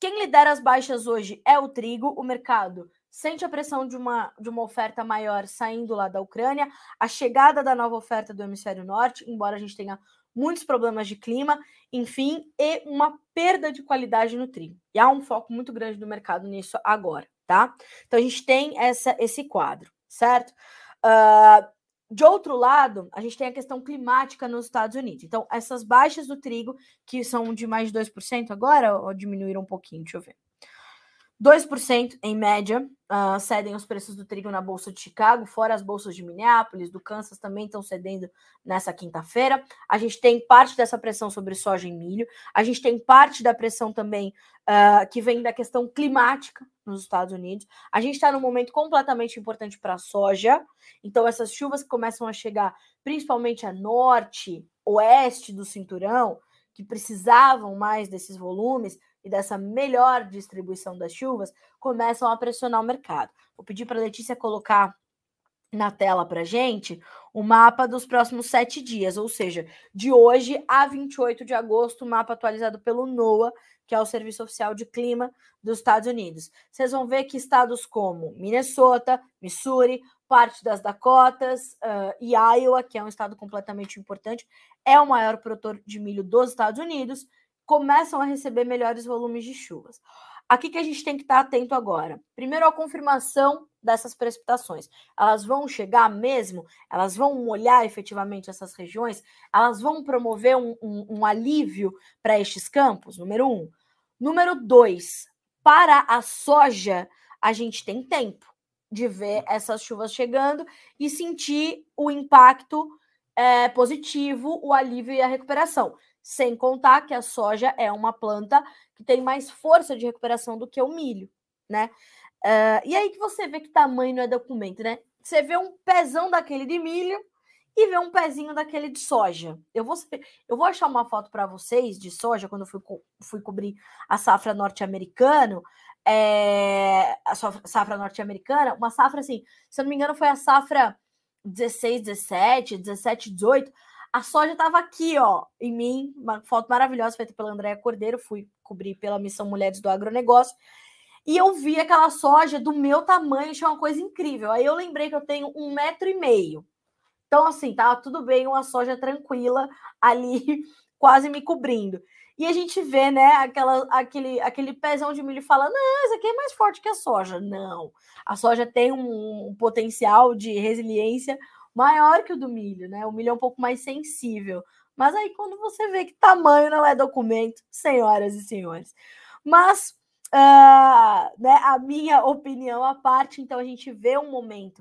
Quem lidera as baixas hoje é o trigo, o mercado sente a pressão de uma, de uma oferta maior saindo lá da Ucrânia, a chegada da nova oferta do hemisfério norte, embora a gente tenha muitos problemas de clima, enfim, e uma perda de qualidade no trigo. E há um foco muito grande do mercado nisso agora, tá? Então a gente tem essa, esse quadro, certo? Uh, de outro lado, a gente tem a questão climática nos Estados Unidos. Então, essas baixas do trigo, que são de mais de 2% agora, ou diminuíram um pouquinho, deixa eu ver. 2% em média uh, cedem os preços do trigo na Bolsa de Chicago, fora as bolsas de Minneapolis, do Kansas também estão cedendo nessa quinta-feira. A gente tem parte dessa pressão sobre soja e milho, a gente tem parte da pressão também uh, que vem da questão climática nos Estados Unidos. A gente está num momento completamente importante para a soja, então essas chuvas que começam a chegar principalmente a norte, oeste do cinturão, que precisavam mais desses volumes, e dessa melhor distribuição das chuvas começam a pressionar o mercado. Vou pedir para a Letícia colocar na tela para gente o mapa dos próximos sete dias, ou seja, de hoje a 28 de agosto, o mapa atualizado pelo NOAA, que é o Serviço Oficial de Clima dos Estados Unidos. Vocês vão ver que estados como Minnesota, Missouri, parte das Dakotas uh, e Iowa, que é um estado completamente importante, é o maior produtor de milho dos Estados Unidos, começam a receber melhores volumes de chuvas. Aqui que a gente tem que estar atento agora. Primeiro, a confirmação dessas precipitações. Elas vão chegar mesmo? Elas vão molhar efetivamente essas regiões? Elas vão promover um, um, um alívio para estes campos? Número um. Número dois, para a soja, a gente tem tempo de ver essas chuvas chegando e sentir o impacto é, positivo, o alívio e a recuperação. Sem contar que a soja é uma planta que tem mais força de recuperação do que o milho, né? Uh, e aí que você vê que tamanho não é documento, né? Você vê um pezão daquele de milho e vê um pezinho daquele de soja. Eu vou, eu vou achar uma foto para vocês de soja quando eu fui, fui cobrir a safra norte-americana. É, a safra norte-americana, uma safra assim, se eu não me engano, foi a safra 16, 17, 17, 18 a soja estava aqui, ó, em mim, uma foto maravilhosa feita pela Andréa Cordeiro, fui cobrir pela Missão Mulheres do Agronegócio, e eu vi aquela soja do meu tamanho, achei uma coisa incrível. Aí eu lembrei que eu tenho um metro e meio. Então, assim, tava tudo bem, uma soja tranquila ali, *laughs* quase me cobrindo. E a gente vê, né, aquela, aquele, aquele pezão de milho falando, não, esse aqui é mais forte que a soja. Não, a soja tem um, um potencial de resiliência maior que o do milho, né? O milho é um pouco mais sensível. Mas aí, quando você vê que tamanho não é documento, senhoras e senhores. Mas, uh, né, a minha *laughs* opinião à parte, então a gente vê um momento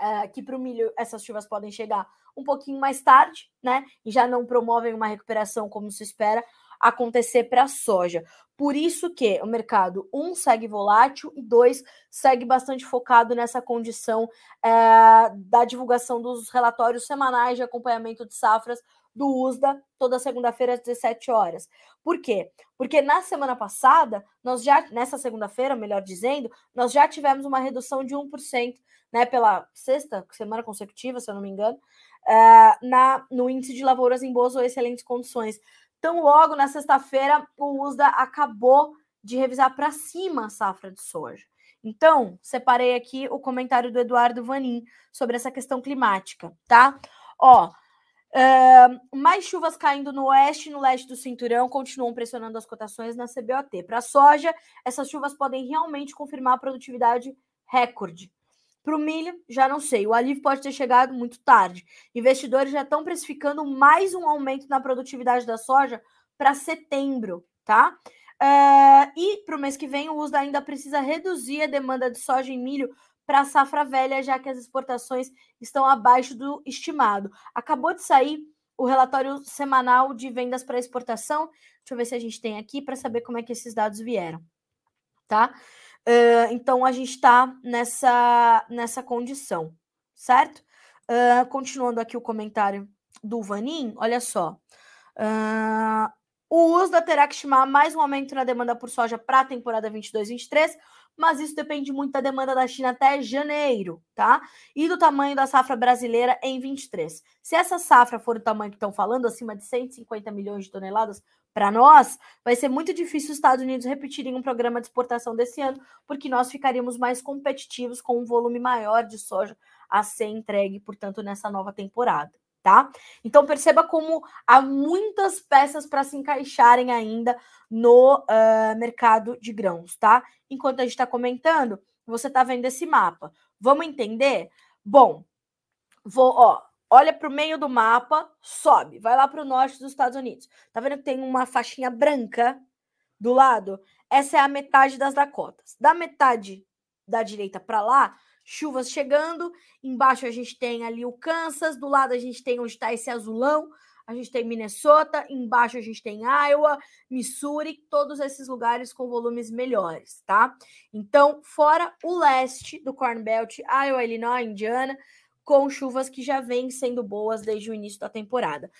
uh, que para o milho essas chuvas podem chegar um pouquinho mais tarde, né? E já não promovem uma recuperação como se espera acontecer para a soja. Por isso que o mercado, um, segue volátil e dois, segue bastante focado nessa condição é, da divulgação dos relatórios semanais de acompanhamento de safras do USDA toda segunda-feira às 17 horas. Por quê? Porque na semana passada, nós já, nessa segunda-feira, melhor dizendo, nós já tivemos uma redução de 1%, né, pela sexta semana consecutiva, se eu não me engano, é, na, no índice de lavouras em boas ou excelentes condições. Então, logo na sexta-feira, o USDA acabou de revisar para cima a safra de soja. Então, separei aqui o comentário do Eduardo Vanin sobre essa questão climática, tá? Ó, uh, mais chuvas caindo no oeste e no leste do cinturão continuam pressionando as cotações na CBOT. Para soja, essas chuvas podem realmente confirmar a produtividade recorde. Para o milho, já não sei. O alívio pode ter chegado muito tarde. Investidores já estão precificando mais um aumento na produtividade da soja para setembro, tá? Uh, e para o mês que vem, o USDA ainda precisa reduzir a demanda de soja e milho para a safra velha, já que as exportações estão abaixo do estimado. Acabou de sair o relatório semanal de vendas para exportação. Deixa eu ver se a gente tem aqui para saber como é que esses dados vieram, tá? Uh, então a gente está nessa, nessa condição, certo? Uh, continuando aqui o comentário do Vanin, olha só. Uh, o USDA terá que estimar mais um aumento na demanda por soja para a temporada 22-23, mas isso depende muito da demanda da China até janeiro, tá? E do tamanho da safra brasileira em 23. Se essa safra for o tamanho que estão falando, acima de 150 milhões de toneladas, para nós, vai ser muito difícil os Estados Unidos repetirem um programa de exportação desse ano, porque nós ficaríamos mais competitivos com um volume maior de soja a ser entregue, portanto, nessa nova temporada, tá? Então perceba como há muitas peças para se encaixarem ainda no uh, mercado de grãos, tá? Enquanto a gente está comentando, você está vendo esse mapa. Vamos entender? Bom, vou, ó, olha para o meio do mapa, sobe, vai lá para o norte dos Estados Unidos. Tá vendo que tem uma faixinha branca do lado? essa é a metade das Dakotas. Da metade da direita para lá, chuvas chegando. Embaixo a gente tem ali o Kansas, do lado a gente tem onde está esse azulão, a gente tem Minnesota, embaixo a gente tem Iowa, Missouri, todos esses lugares com volumes melhores, tá? Então, fora o leste do Corn Belt, Iowa, Illinois, Indiana, com chuvas que já vêm sendo boas desde o início da temporada.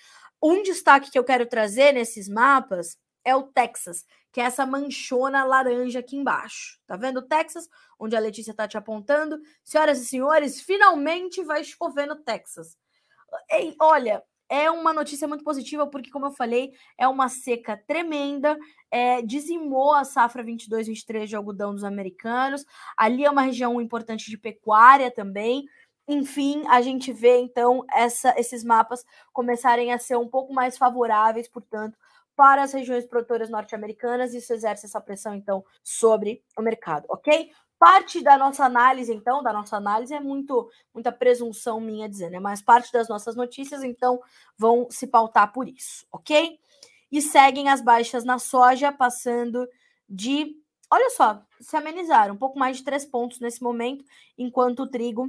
Um destaque que eu quero trazer nesses mapas é o Texas, que é essa manchona laranja aqui embaixo. Tá vendo o Texas, onde a Letícia tá te apontando? Senhoras e senhores, finalmente vai chover no Texas. Ei, olha, é uma notícia muito positiva, porque, como eu falei, é uma seca tremenda, é, dizimou a safra 22-23 de algodão dos americanos. Ali é uma região importante de pecuária também. Enfim, a gente vê então essa, esses mapas começarem a ser um pouco mais favoráveis, portanto, para as regiões produtoras norte-americanas, isso exerce essa pressão, então, sobre o mercado, ok? Parte da nossa análise, então, da nossa análise é muito muita presunção minha dizendo, é mais parte das nossas notícias, então, vão se pautar por isso, ok? E seguem as baixas na soja, passando de, olha só, se amenizaram, um pouco mais de três pontos nesse momento, enquanto o trigo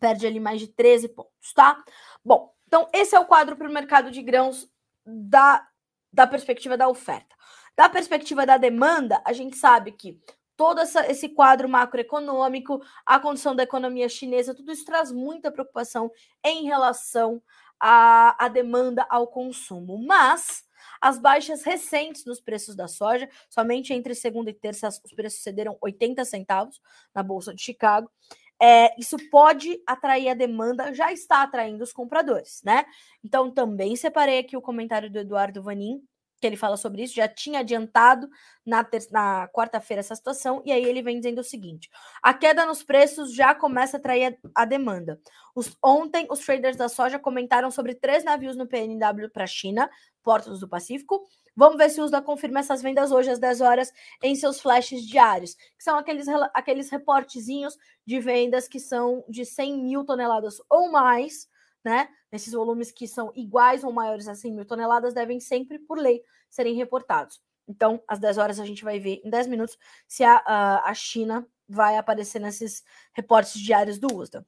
perde ali mais de 13 pontos, tá? Bom, então esse é o quadro para o mercado de grãos da da perspectiva da oferta. Da perspectiva da demanda, a gente sabe que todo essa, esse quadro macroeconômico, a condição da economia chinesa, tudo isso traz muita preocupação em relação à, à demanda ao consumo. Mas as baixas recentes nos preços da soja, somente entre segunda e terça os preços cederam 80 centavos na Bolsa de Chicago. É, isso pode atrair a demanda, já está atraindo os compradores, né? Então, também separei aqui o comentário do Eduardo Vanin, que ele fala sobre isso, já tinha adiantado na, na quarta-feira essa situação, e aí ele vem dizendo o seguinte: a queda nos preços já começa a atrair a, a demanda. Os, ontem, os traders da soja comentaram sobre três navios no PNW para a China, portos do Pacífico, Vamos ver se o USDA confirma essas vendas hoje às 10 horas em seus flashes diários, que são aqueles, aqueles reportezinhos de vendas que são de 100 mil toneladas ou mais, né? Nesses volumes que são iguais ou maiores a 100 mil toneladas, devem sempre, por lei, serem reportados. Então, às 10 horas, a gente vai ver em 10 minutos se a, a, a China vai aparecer nesses reportes diários do USDA.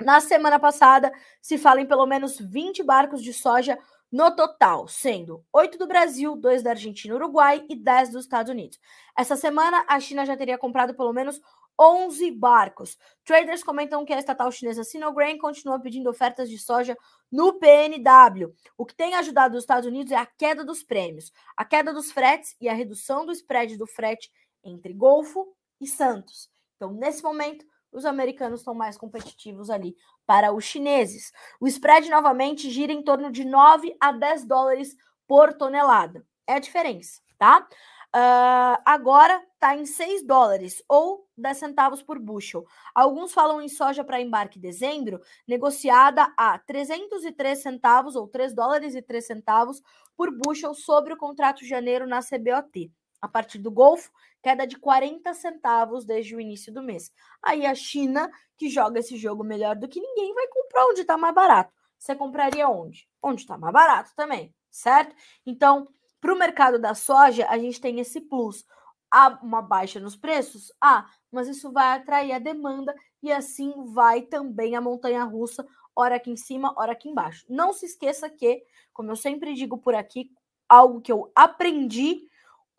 Na semana passada, se fala em pelo menos 20 barcos de soja no total, sendo oito do Brasil, dois da Argentina e Uruguai e dez dos Estados Unidos. Essa semana, a China já teria comprado pelo menos 11 barcos. Traders comentam que a estatal chinesa Sinograin continua pedindo ofertas de soja no PNW. O que tem ajudado os Estados Unidos é a queda dos prêmios, a queda dos fretes e a redução do spread do frete entre Golfo e Santos. Então, nesse momento, os americanos estão mais competitivos ali para os chineses. O spread novamente gira em torno de 9 a 10 dólares por tonelada. É a diferença, tá? Uh, agora está em 6 dólares ou 10 centavos por bushel. Alguns falam em soja para embarque em dezembro, negociada a 303 centavos ou 3 dólares e 3 centavos por bushel sobre o contrato de janeiro na CBOT. A partir do Golfo, queda de 40 centavos desde o início do mês. Aí a China, que joga esse jogo melhor do que ninguém, vai comprar onde está mais barato. Você compraria onde? Onde está mais barato também, certo? Então, para o mercado da soja, a gente tem esse plus. Há uma baixa nos preços? Ah, mas isso vai atrair a demanda e assim vai também a montanha russa, hora aqui em cima, hora aqui embaixo. Não se esqueça que, como eu sempre digo por aqui, algo que eu aprendi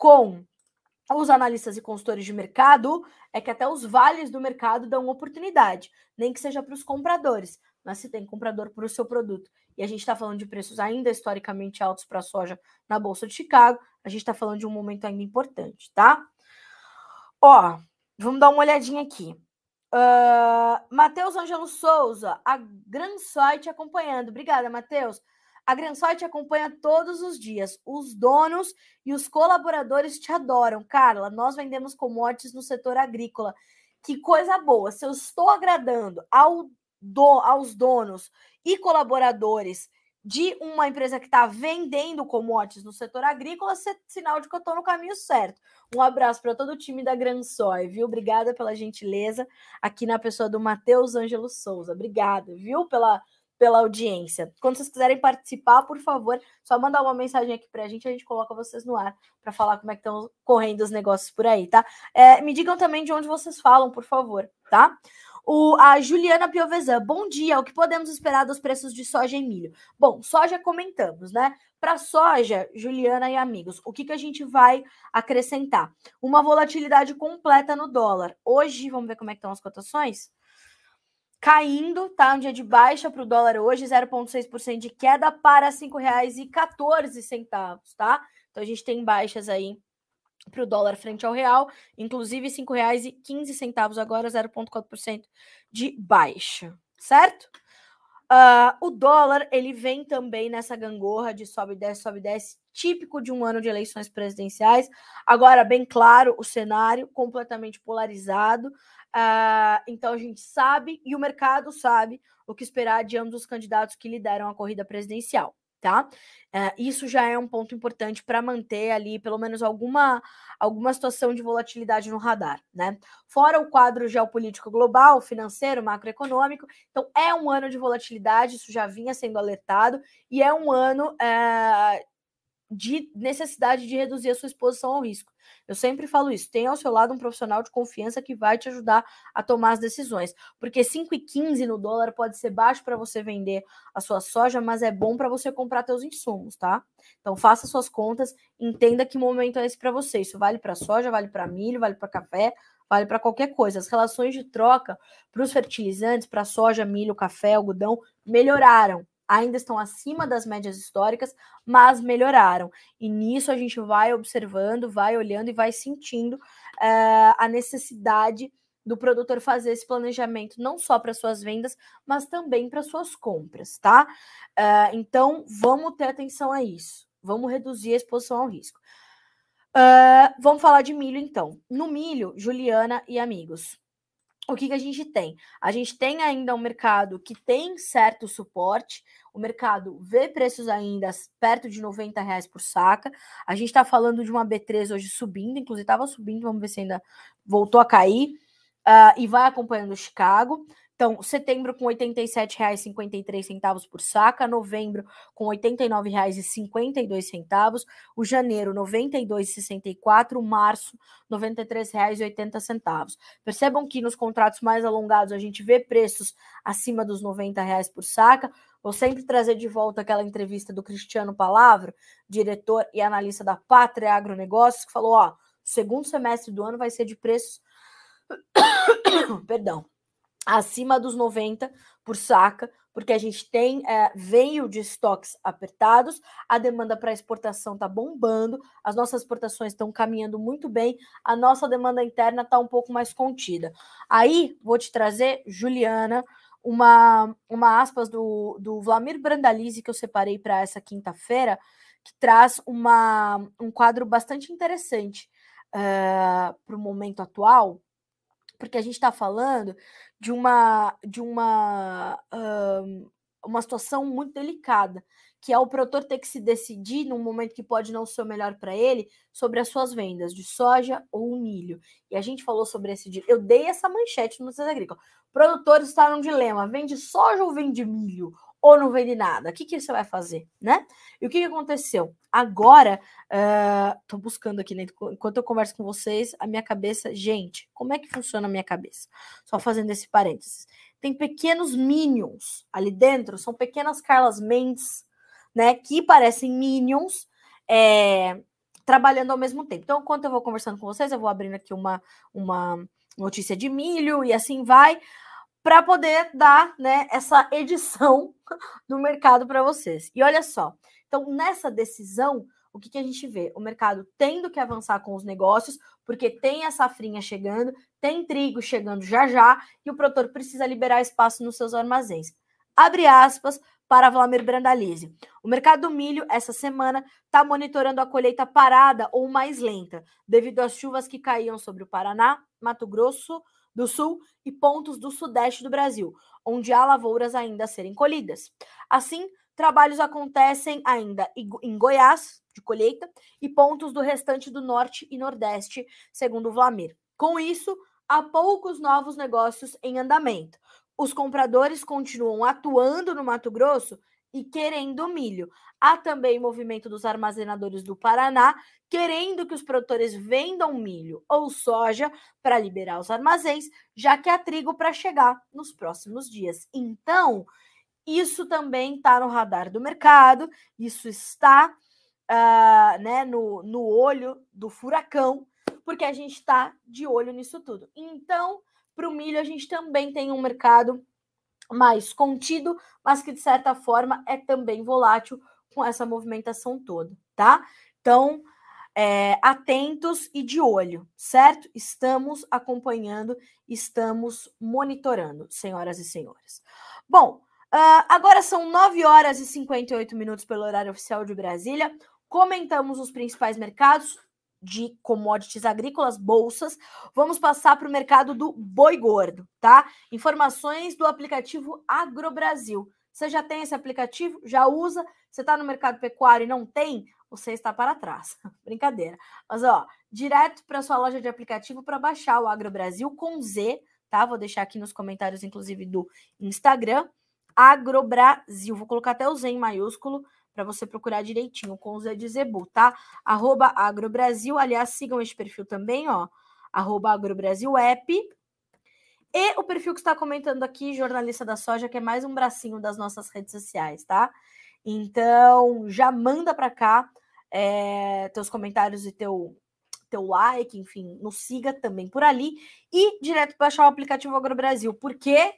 com os analistas e consultores de mercado é que até os vales do mercado dão oportunidade, nem que seja para os compradores, mas se tem comprador para o seu produto. E a gente está falando de preços ainda historicamente altos para a soja na Bolsa de Chicago, a gente está falando de um momento ainda importante, tá? Ó, vamos dar uma olhadinha aqui. Uh, Matheus Ângelo Souza, a Gran Site acompanhando. Obrigada, Matheus. A Gransoy acompanha todos os dias. Os donos e os colaboradores te adoram. Carla, nós vendemos commodities no setor agrícola. Que coisa boa. Se eu estou agradando ao do, aos donos e colaboradores de uma empresa que está vendendo commodities no setor agrícola, é sinal de que eu estou no caminho certo. Um abraço para todo o time da Gransoy, viu? Obrigada pela gentileza aqui na pessoa do Matheus Ângelo Souza. Obrigada, viu? Pela pela audiência. Quando vocês quiserem participar, por favor, só mandar uma mensagem aqui para a gente, a gente coloca vocês no ar para falar como é que estão correndo os negócios por aí, tá? É, me digam também de onde vocês falam, por favor, tá? O, a Juliana Piovesan, bom dia. O que podemos esperar dos preços de soja e milho? Bom, soja comentamos, né? Para soja, Juliana e amigos, o que, que a gente vai acrescentar? Uma volatilidade completa no dólar. Hoje, vamos ver como é que estão as cotações? Caindo, tá? Um dia de baixa para o dólar hoje, 0,6% de queda para R$ 5,14, tá? Então a gente tem baixas aí para o dólar frente ao real, inclusive R$ 5,15 agora, 0,4% de baixa, certo? Uh, o dólar, ele vem também nessa gangorra de sobe e desce, sobe e desce, típico de um ano de eleições presidenciais. Agora, bem claro, o cenário completamente polarizado. Uh, então, a gente sabe, e o mercado sabe, o que esperar de ambos os candidatos que lideram a corrida presidencial tá? Uh, isso já é um ponto importante para manter ali pelo menos alguma, alguma situação de volatilidade no radar, né? Fora o quadro geopolítico global, financeiro, macroeconômico, então é um ano de volatilidade, isso já vinha sendo alertado, e é um ano uh, de necessidade de reduzir a sua exposição ao risco. Eu sempre falo isso. Tenha ao seu lado um profissional de confiança que vai te ajudar a tomar as decisões. Porque 5,15 no dólar pode ser baixo para você vender a sua soja, mas é bom para você comprar seus insumos, tá? Então faça suas contas, entenda que momento é esse para você. Isso vale para soja, vale para milho, vale para café, vale para qualquer coisa. As relações de troca para os fertilizantes, para soja, milho, café, algodão melhoraram ainda estão acima das médias históricas, mas melhoraram. E nisso a gente vai observando, vai olhando e vai sentindo uh, a necessidade do produtor fazer esse planejamento não só para suas vendas, mas também para suas compras, tá? Uh, então vamos ter atenção a isso. Vamos reduzir a exposição ao risco. Uh, vamos falar de milho, então. No milho, Juliana e amigos o que, que a gente tem? A gente tem ainda um mercado que tem certo suporte, o mercado vê preços ainda perto de 90 reais por saca. A gente está falando de uma B3 hoje subindo, inclusive estava subindo, vamos ver se ainda voltou a cair. Uh, e vai acompanhando o Chicago. Então, setembro com R$ 87,53 por saca, novembro com R$ 89,52, o janeiro R$ 92,64, março R$ 93,80. Percebam que nos contratos mais alongados a gente vê preços acima dos 90 reais por saca. Vou sempre trazer de volta aquela entrevista do Cristiano Palavra, diretor e analista da Pátria Agronegócios, que falou: ó, o segundo semestre do ano vai ser de preços. *coughs* Perdão acima dos 90 por saca, porque a gente tem é, veio de estoques apertados, a demanda para exportação está bombando, as nossas exportações estão caminhando muito bem, a nossa demanda interna está um pouco mais contida. Aí vou te trazer, Juliana, uma, uma aspas do, do Vlamir Brandalize que eu separei para essa quinta-feira, que traz uma, um quadro bastante interessante uh, eh, para o momento atual, porque a gente está falando de uma de uma uma situação muito delicada, que é o produtor ter que se decidir num momento que pode não ser o melhor para ele sobre as suas vendas de soja ou milho. E a gente falou sobre esse eu dei essa manchete no Notícias Agrícola. Produtores estão num dilema, vende soja ou vende milho? Ou não vende nada? O que, que você vai fazer, né? E o que, que aconteceu? Agora, uh, tô buscando aqui, né? enquanto eu converso com vocês, a minha cabeça, gente, como é que funciona a minha cabeça? Só fazendo esse parênteses. Tem pequenos minions ali dentro, são pequenas Carlas Mendes, né? Que parecem minions, é, trabalhando ao mesmo tempo. Então, enquanto eu vou conversando com vocês, eu vou abrindo aqui uma, uma notícia de milho e assim vai para poder dar né, essa edição *laughs* do mercado para vocês. E olha só, então nessa decisão, o que, que a gente vê? O mercado tendo que avançar com os negócios, porque tem a safrinha chegando, tem trigo chegando já já, e o produtor precisa liberar espaço nos seus armazéns. Abre aspas para Vladimir Brandalize. O mercado do milho, essa semana, está monitorando a colheita parada ou mais lenta, devido às chuvas que caíam sobre o Paraná, Mato Grosso, do Sul e pontos do Sudeste do Brasil, onde há lavouras ainda a serem colhidas. Assim, trabalhos acontecem ainda em Goiás, de colheita, e pontos do restante do Norte e Nordeste, segundo o. Com isso, há poucos novos negócios em andamento. os compradores continuam atuando no Mato Grosso e querendo milho. Há também movimento dos armazenadores do Paraná querendo que os produtores vendam milho ou soja para liberar os armazéns, já que há trigo para chegar nos próximos dias. Então, isso também está no radar do mercado, isso está uh, né, no, no olho do furacão, porque a gente está de olho nisso tudo. Então, para o milho, a gente também tem um mercado mais contido, mas que de certa forma é também volátil com essa movimentação toda, tá? Então, é, atentos e de olho, certo? Estamos acompanhando, estamos monitorando, senhoras e senhores. Bom, uh, agora são 9 horas e 58 minutos pelo horário oficial de Brasília. Comentamos os principais mercados de commodities agrícolas, bolsas. Vamos passar para o mercado do boi gordo, tá? Informações do aplicativo AgroBrasil. Você já tem esse aplicativo? Já usa? Você está no mercado pecuário e não tem? Você está para trás. *laughs* Brincadeira. Mas, ó, direto para sua loja de aplicativo para baixar o AgroBrasil com Z, tá? Vou deixar aqui nos comentários, inclusive, do Instagram. AgroBrasil. Vou colocar até o Z em maiúsculo para você procurar direitinho, com o Z de Zebu, tá? Arroba AgroBrasil. Aliás, sigam este perfil também, ó. Arroba AgroBrasil App. E o perfil que está comentando aqui, jornalista da soja, que é mais um bracinho das nossas redes sociais, tá? Então, já manda para cá é, teus comentários e teu, teu like, enfim, nos siga também por ali e direto baixar o aplicativo AgroBrasil, porque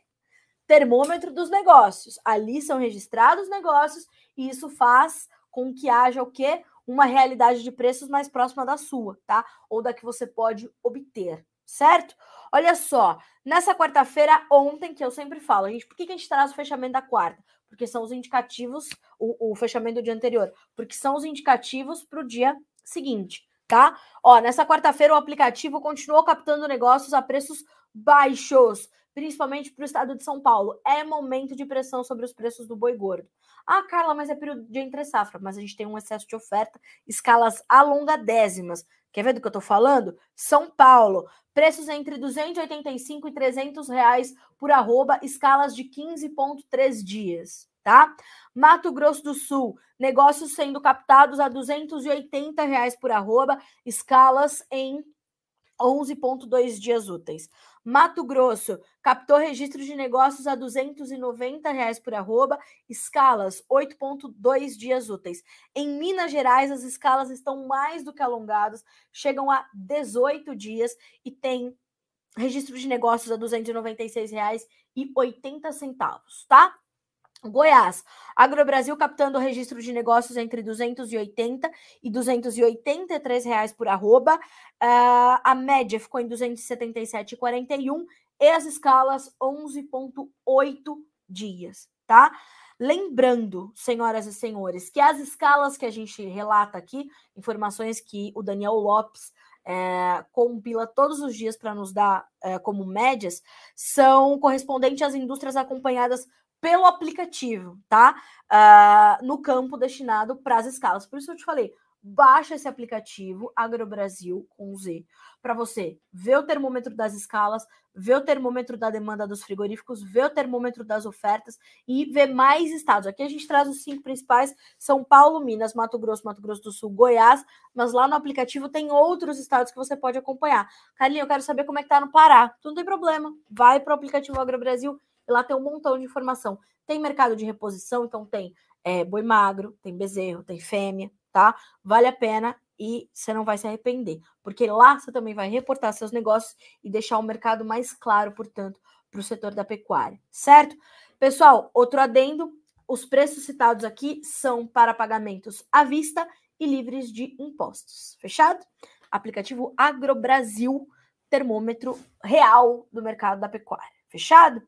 termômetro dos negócios. Ali são registrados negócios e isso faz com que haja o quê? Uma realidade de preços mais próxima da sua, tá? Ou da que você pode obter, certo? Olha só, nessa quarta-feira, ontem, que eu sempre falo, a gente, por que, que a gente traz o fechamento da quarta? Porque são os indicativos, o, o fechamento do dia anterior, porque são os indicativos para o dia seguinte, tá? Ó, nessa quarta-feira o aplicativo continuou captando negócios a preços baixos, principalmente para o estado de São Paulo. É momento de pressão sobre os preços do boi gordo. Ah, Carla, mas é período de entre safra, mas a gente tem um excesso de oferta, escalas alongadésimas. Quer ver do que eu estou falando? São Paulo, preços entre 285 e 300 reais por arroba, escalas de 15,3 dias, tá? Mato Grosso do Sul, negócios sendo captados a 280 reais por arroba, escalas em 11,2 dias úteis. Mato Grosso captou registro de negócios a 290 reais por arroba, escalas 8,2 dias úteis. Em Minas Gerais, as escalas estão mais do que alongadas, chegam a 18 dias e tem registro de negócios a R$ 296,80, tá? Goiás, Agrobrasil captando registro de negócios entre 280 e 283 reais por arroba. Uh, a média ficou em 277,41 e as escalas 11,8 dias, tá? Lembrando, senhoras e senhores, que as escalas que a gente relata aqui, informações que o Daniel Lopes é, compila todos os dias para nos dar é, como médias, são correspondentes às indústrias acompanhadas pelo aplicativo, tá? Uh, no campo destinado para as escalas. Por isso eu te falei, baixa esse aplicativo AgroBrasil com Z para você ver o termômetro das escalas, ver o termômetro da demanda dos frigoríficos, ver o termômetro das ofertas e ver mais estados. Aqui a gente traz os cinco principais: São Paulo, Minas, Mato Grosso, Mato Grosso do Sul, Goiás, mas lá no aplicativo tem outros estados que você pode acompanhar. Carlinhos, eu quero saber como é que tá no Pará. Não tem problema. Vai para o aplicativo AgroBrasil lá tem um montão de informação. Tem mercado de reposição, então tem é, boi magro, tem bezerro, tem fêmea, tá? Vale a pena e você não vai se arrepender, porque lá você também vai reportar seus negócios e deixar o mercado mais claro, portanto, para o setor da pecuária, certo? Pessoal, outro adendo: os preços citados aqui são para pagamentos à vista e livres de impostos. Fechado? Aplicativo AgroBrasil, termômetro real do mercado da pecuária. Fechado?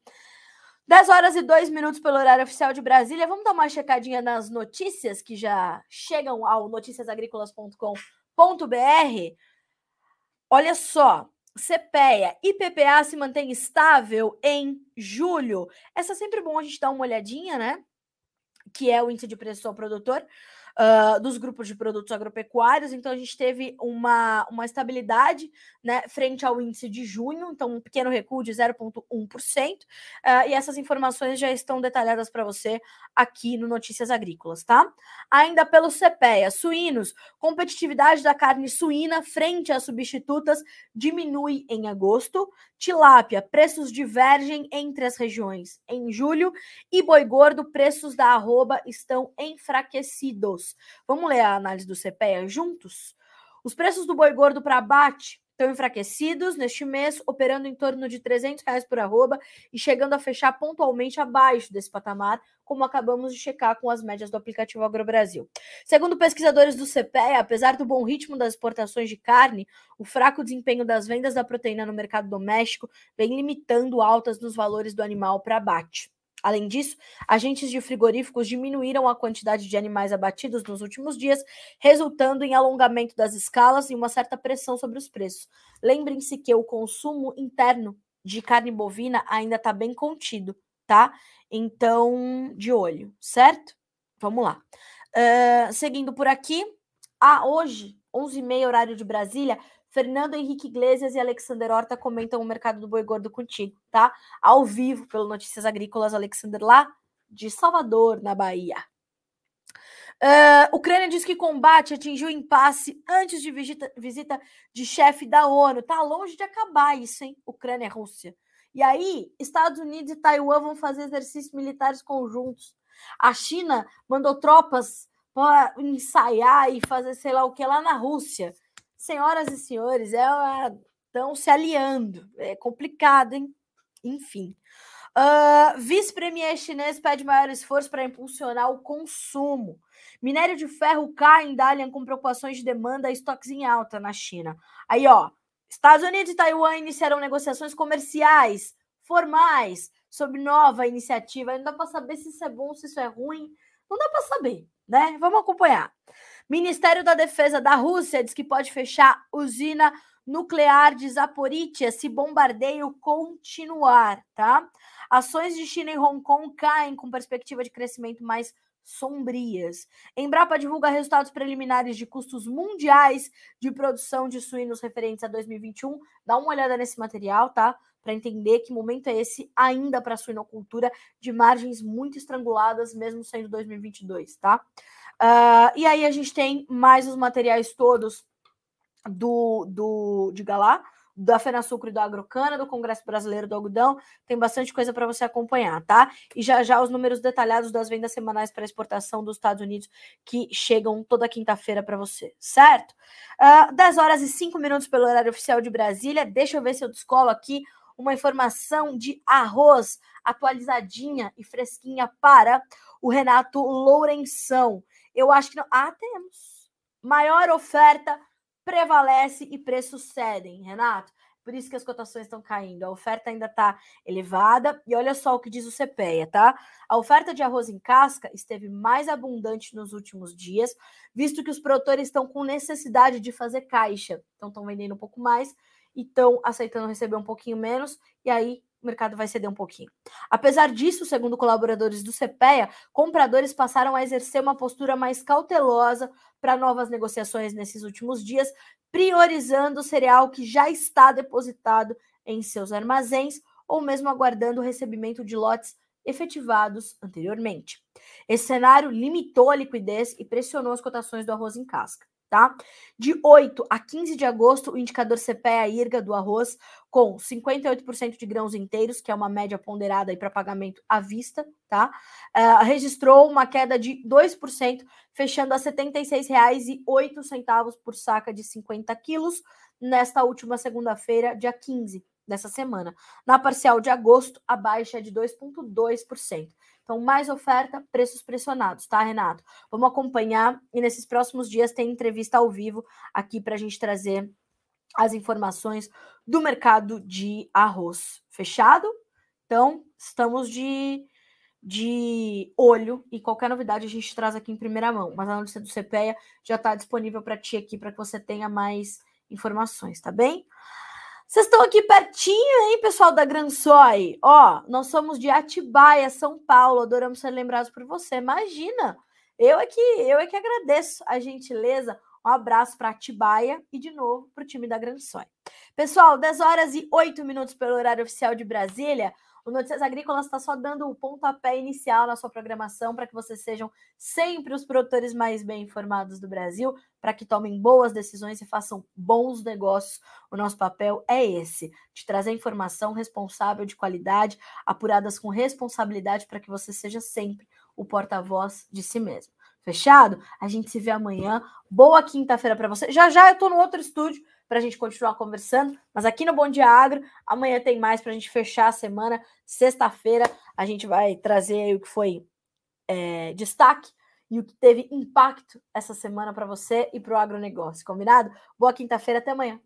10 horas e 2 minutos pelo horário oficial de Brasília. Vamos dar uma checadinha nas notícias que já chegam ao noticiasagricolas.com.br. Olha só, CPEA, IPPA se mantém estável em julho. Essa é sempre bom a gente dar uma olhadinha, né? Que é o índice de preço ao produtor. Uh, dos grupos de produtos agropecuários. Então, a gente teve uma, uma estabilidade né, frente ao índice de junho, então um pequeno recuo de 0,1%. Uh, e essas informações já estão detalhadas para você aqui no Notícias Agrícolas, tá? Ainda pelo CPEA, suínos, competitividade da carne suína frente às substitutas diminui em agosto. Tilápia, preços divergem entre as regiões em julho. E boi gordo, preços da arroba estão enfraquecidos. Vamos ler a análise do CPEA juntos? Os preços do boi gordo para abate estão enfraquecidos neste mês, operando em torno de 300 reais por arroba e chegando a fechar pontualmente abaixo desse patamar, como acabamos de checar com as médias do aplicativo AgroBrasil. Segundo pesquisadores do CPE, apesar do bom ritmo das exportações de carne, o fraco desempenho das vendas da proteína no mercado doméstico vem limitando altas nos valores do animal para abate. Além disso, agentes de frigoríficos diminuíram a quantidade de animais abatidos nos últimos dias, resultando em alongamento das escalas e uma certa pressão sobre os preços. Lembrem-se que o consumo interno de carne bovina ainda está bem contido, tá? Então, de olho, certo? Vamos lá. Uh, seguindo por aqui, ah, hoje, 11h30, horário de Brasília, Fernando Henrique Iglesias e Alexander Horta comentam o mercado do boi gordo contigo, tá? Ao vivo pelo Notícias Agrícolas, Alexander lá de Salvador, na Bahia. Uh, Ucrânia diz que combate atingiu impasse antes de visita, visita de chefe da ONU. Tá longe de acabar isso, hein? Ucrânia e Rússia. E aí, Estados Unidos e Taiwan vão fazer exercícios militares conjuntos. A China mandou tropas para ensaiar e fazer sei lá o que lá na Rússia senhoras e senhores, estão é, se aliando. É complicado, hein? Enfim. Uh, Vice-premier chinês pede maior esforço para impulsionar o consumo. Minério de ferro cai em Dalian com preocupações de demanda e estoques em alta na China. Aí, ó, Estados Unidos e Taiwan iniciaram negociações comerciais formais sobre nova iniciativa. Não dá para saber se isso é bom, se isso é ruim. Não dá para saber, né? Vamos acompanhar. Ministério da Defesa da Rússia diz que pode fechar usina nuclear de Zaporizhia se bombardeio continuar, tá? Ações de China e Hong Kong caem com perspectiva de crescimento mais sombrias. Embrapa divulga resultados preliminares de custos mundiais de produção de suínos referentes a 2021. Dá uma olhada nesse material, tá? Para entender que momento é esse ainda para a suinocultura de margens muito estranguladas, mesmo sendo 2022, tá? Uh, e aí a gente tem mais os materiais todos do, do de Galá, da Sucro e do Agrocana, do Congresso Brasileiro do Algodão. Tem bastante coisa para você acompanhar, tá? E já já os números detalhados das vendas semanais para exportação dos Estados Unidos que chegam toda quinta-feira para você, certo? Uh, ah, 10 horas e 5 minutos pelo horário oficial de Brasília. Deixa eu ver se eu descolo aqui uma informação de arroz atualizadinha e fresquinha para o Renato Lourenção. Eu acho que não. Ah, temos. Maior oferta prevalece e preços cedem, Renato. Por isso que as cotações estão caindo. A oferta ainda está elevada. E olha só o que diz o CPEA, tá? A oferta de arroz em casca esteve mais abundante nos últimos dias, visto que os produtores estão com necessidade de fazer caixa. Então, estão vendendo um pouco mais e estão aceitando receber um pouquinho menos. E aí, o mercado vai ceder um pouquinho. Apesar disso, segundo colaboradores do CPEA, compradores passaram a exercer uma postura mais cautelosa para novas negociações nesses últimos dias, priorizando o cereal que já está depositado em seus armazéns ou mesmo aguardando o recebimento de lotes efetivados anteriormente. Esse cenário limitou a liquidez e pressionou as cotações do arroz em casca tá? De 8 a 15 de agosto, o indicador CPEA-IRGA do arroz, com 58% de grãos inteiros, que é uma média ponderada para pagamento à vista, tá? Uh, registrou uma queda de 2%, fechando a R$ 76,08 por saca de 50 quilos, nesta última segunda-feira, dia 15 dessa semana. Na parcial de agosto, a baixa é de 2,2%. Então, mais oferta, preços pressionados, tá, Renato? Vamos acompanhar e nesses próximos dias tem entrevista ao vivo aqui para a gente trazer as informações do mercado de arroz. Fechado? Então, estamos de, de olho e qualquer novidade a gente traz aqui em primeira mão. Mas a notícia do CPEA já está disponível para ti aqui para que você tenha mais informações, tá bem? Vocês estão aqui pertinho, hein, pessoal da Gransoi? Ó, nós somos de Atibaia, São Paulo. Adoramos ser lembrados por você. Imagina, Eu é que eu é que agradeço a gentileza. Um abraço para Atibaia e de novo para o time da Sonho. Pessoal, 10 horas e 8 minutos pelo horário oficial de Brasília. O Notícias Agrícolas está só dando o pontapé inicial na sua programação para que vocês sejam sempre os produtores mais bem informados do Brasil, para que tomem boas decisões e façam bons negócios. O nosso papel é esse: de trazer informação responsável, de qualidade, apuradas com responsabilidade, para que você seja sempre o porta-voz de si mesmo. Fechado? A gente se vê amanhã. Boa quinta-feira para você. Já já eu estou no outro estúdio para a gente continuar conversando. Mas aqui no Bom Dia Agro, amanhã tem mais para a gente fechar a semana. Sexta-feira a gente vai trazer o que foi é, destaque e o que teve impacto essa semana para você e para o agronegócio. Combinado? Boa quinta-feira, até amanhã.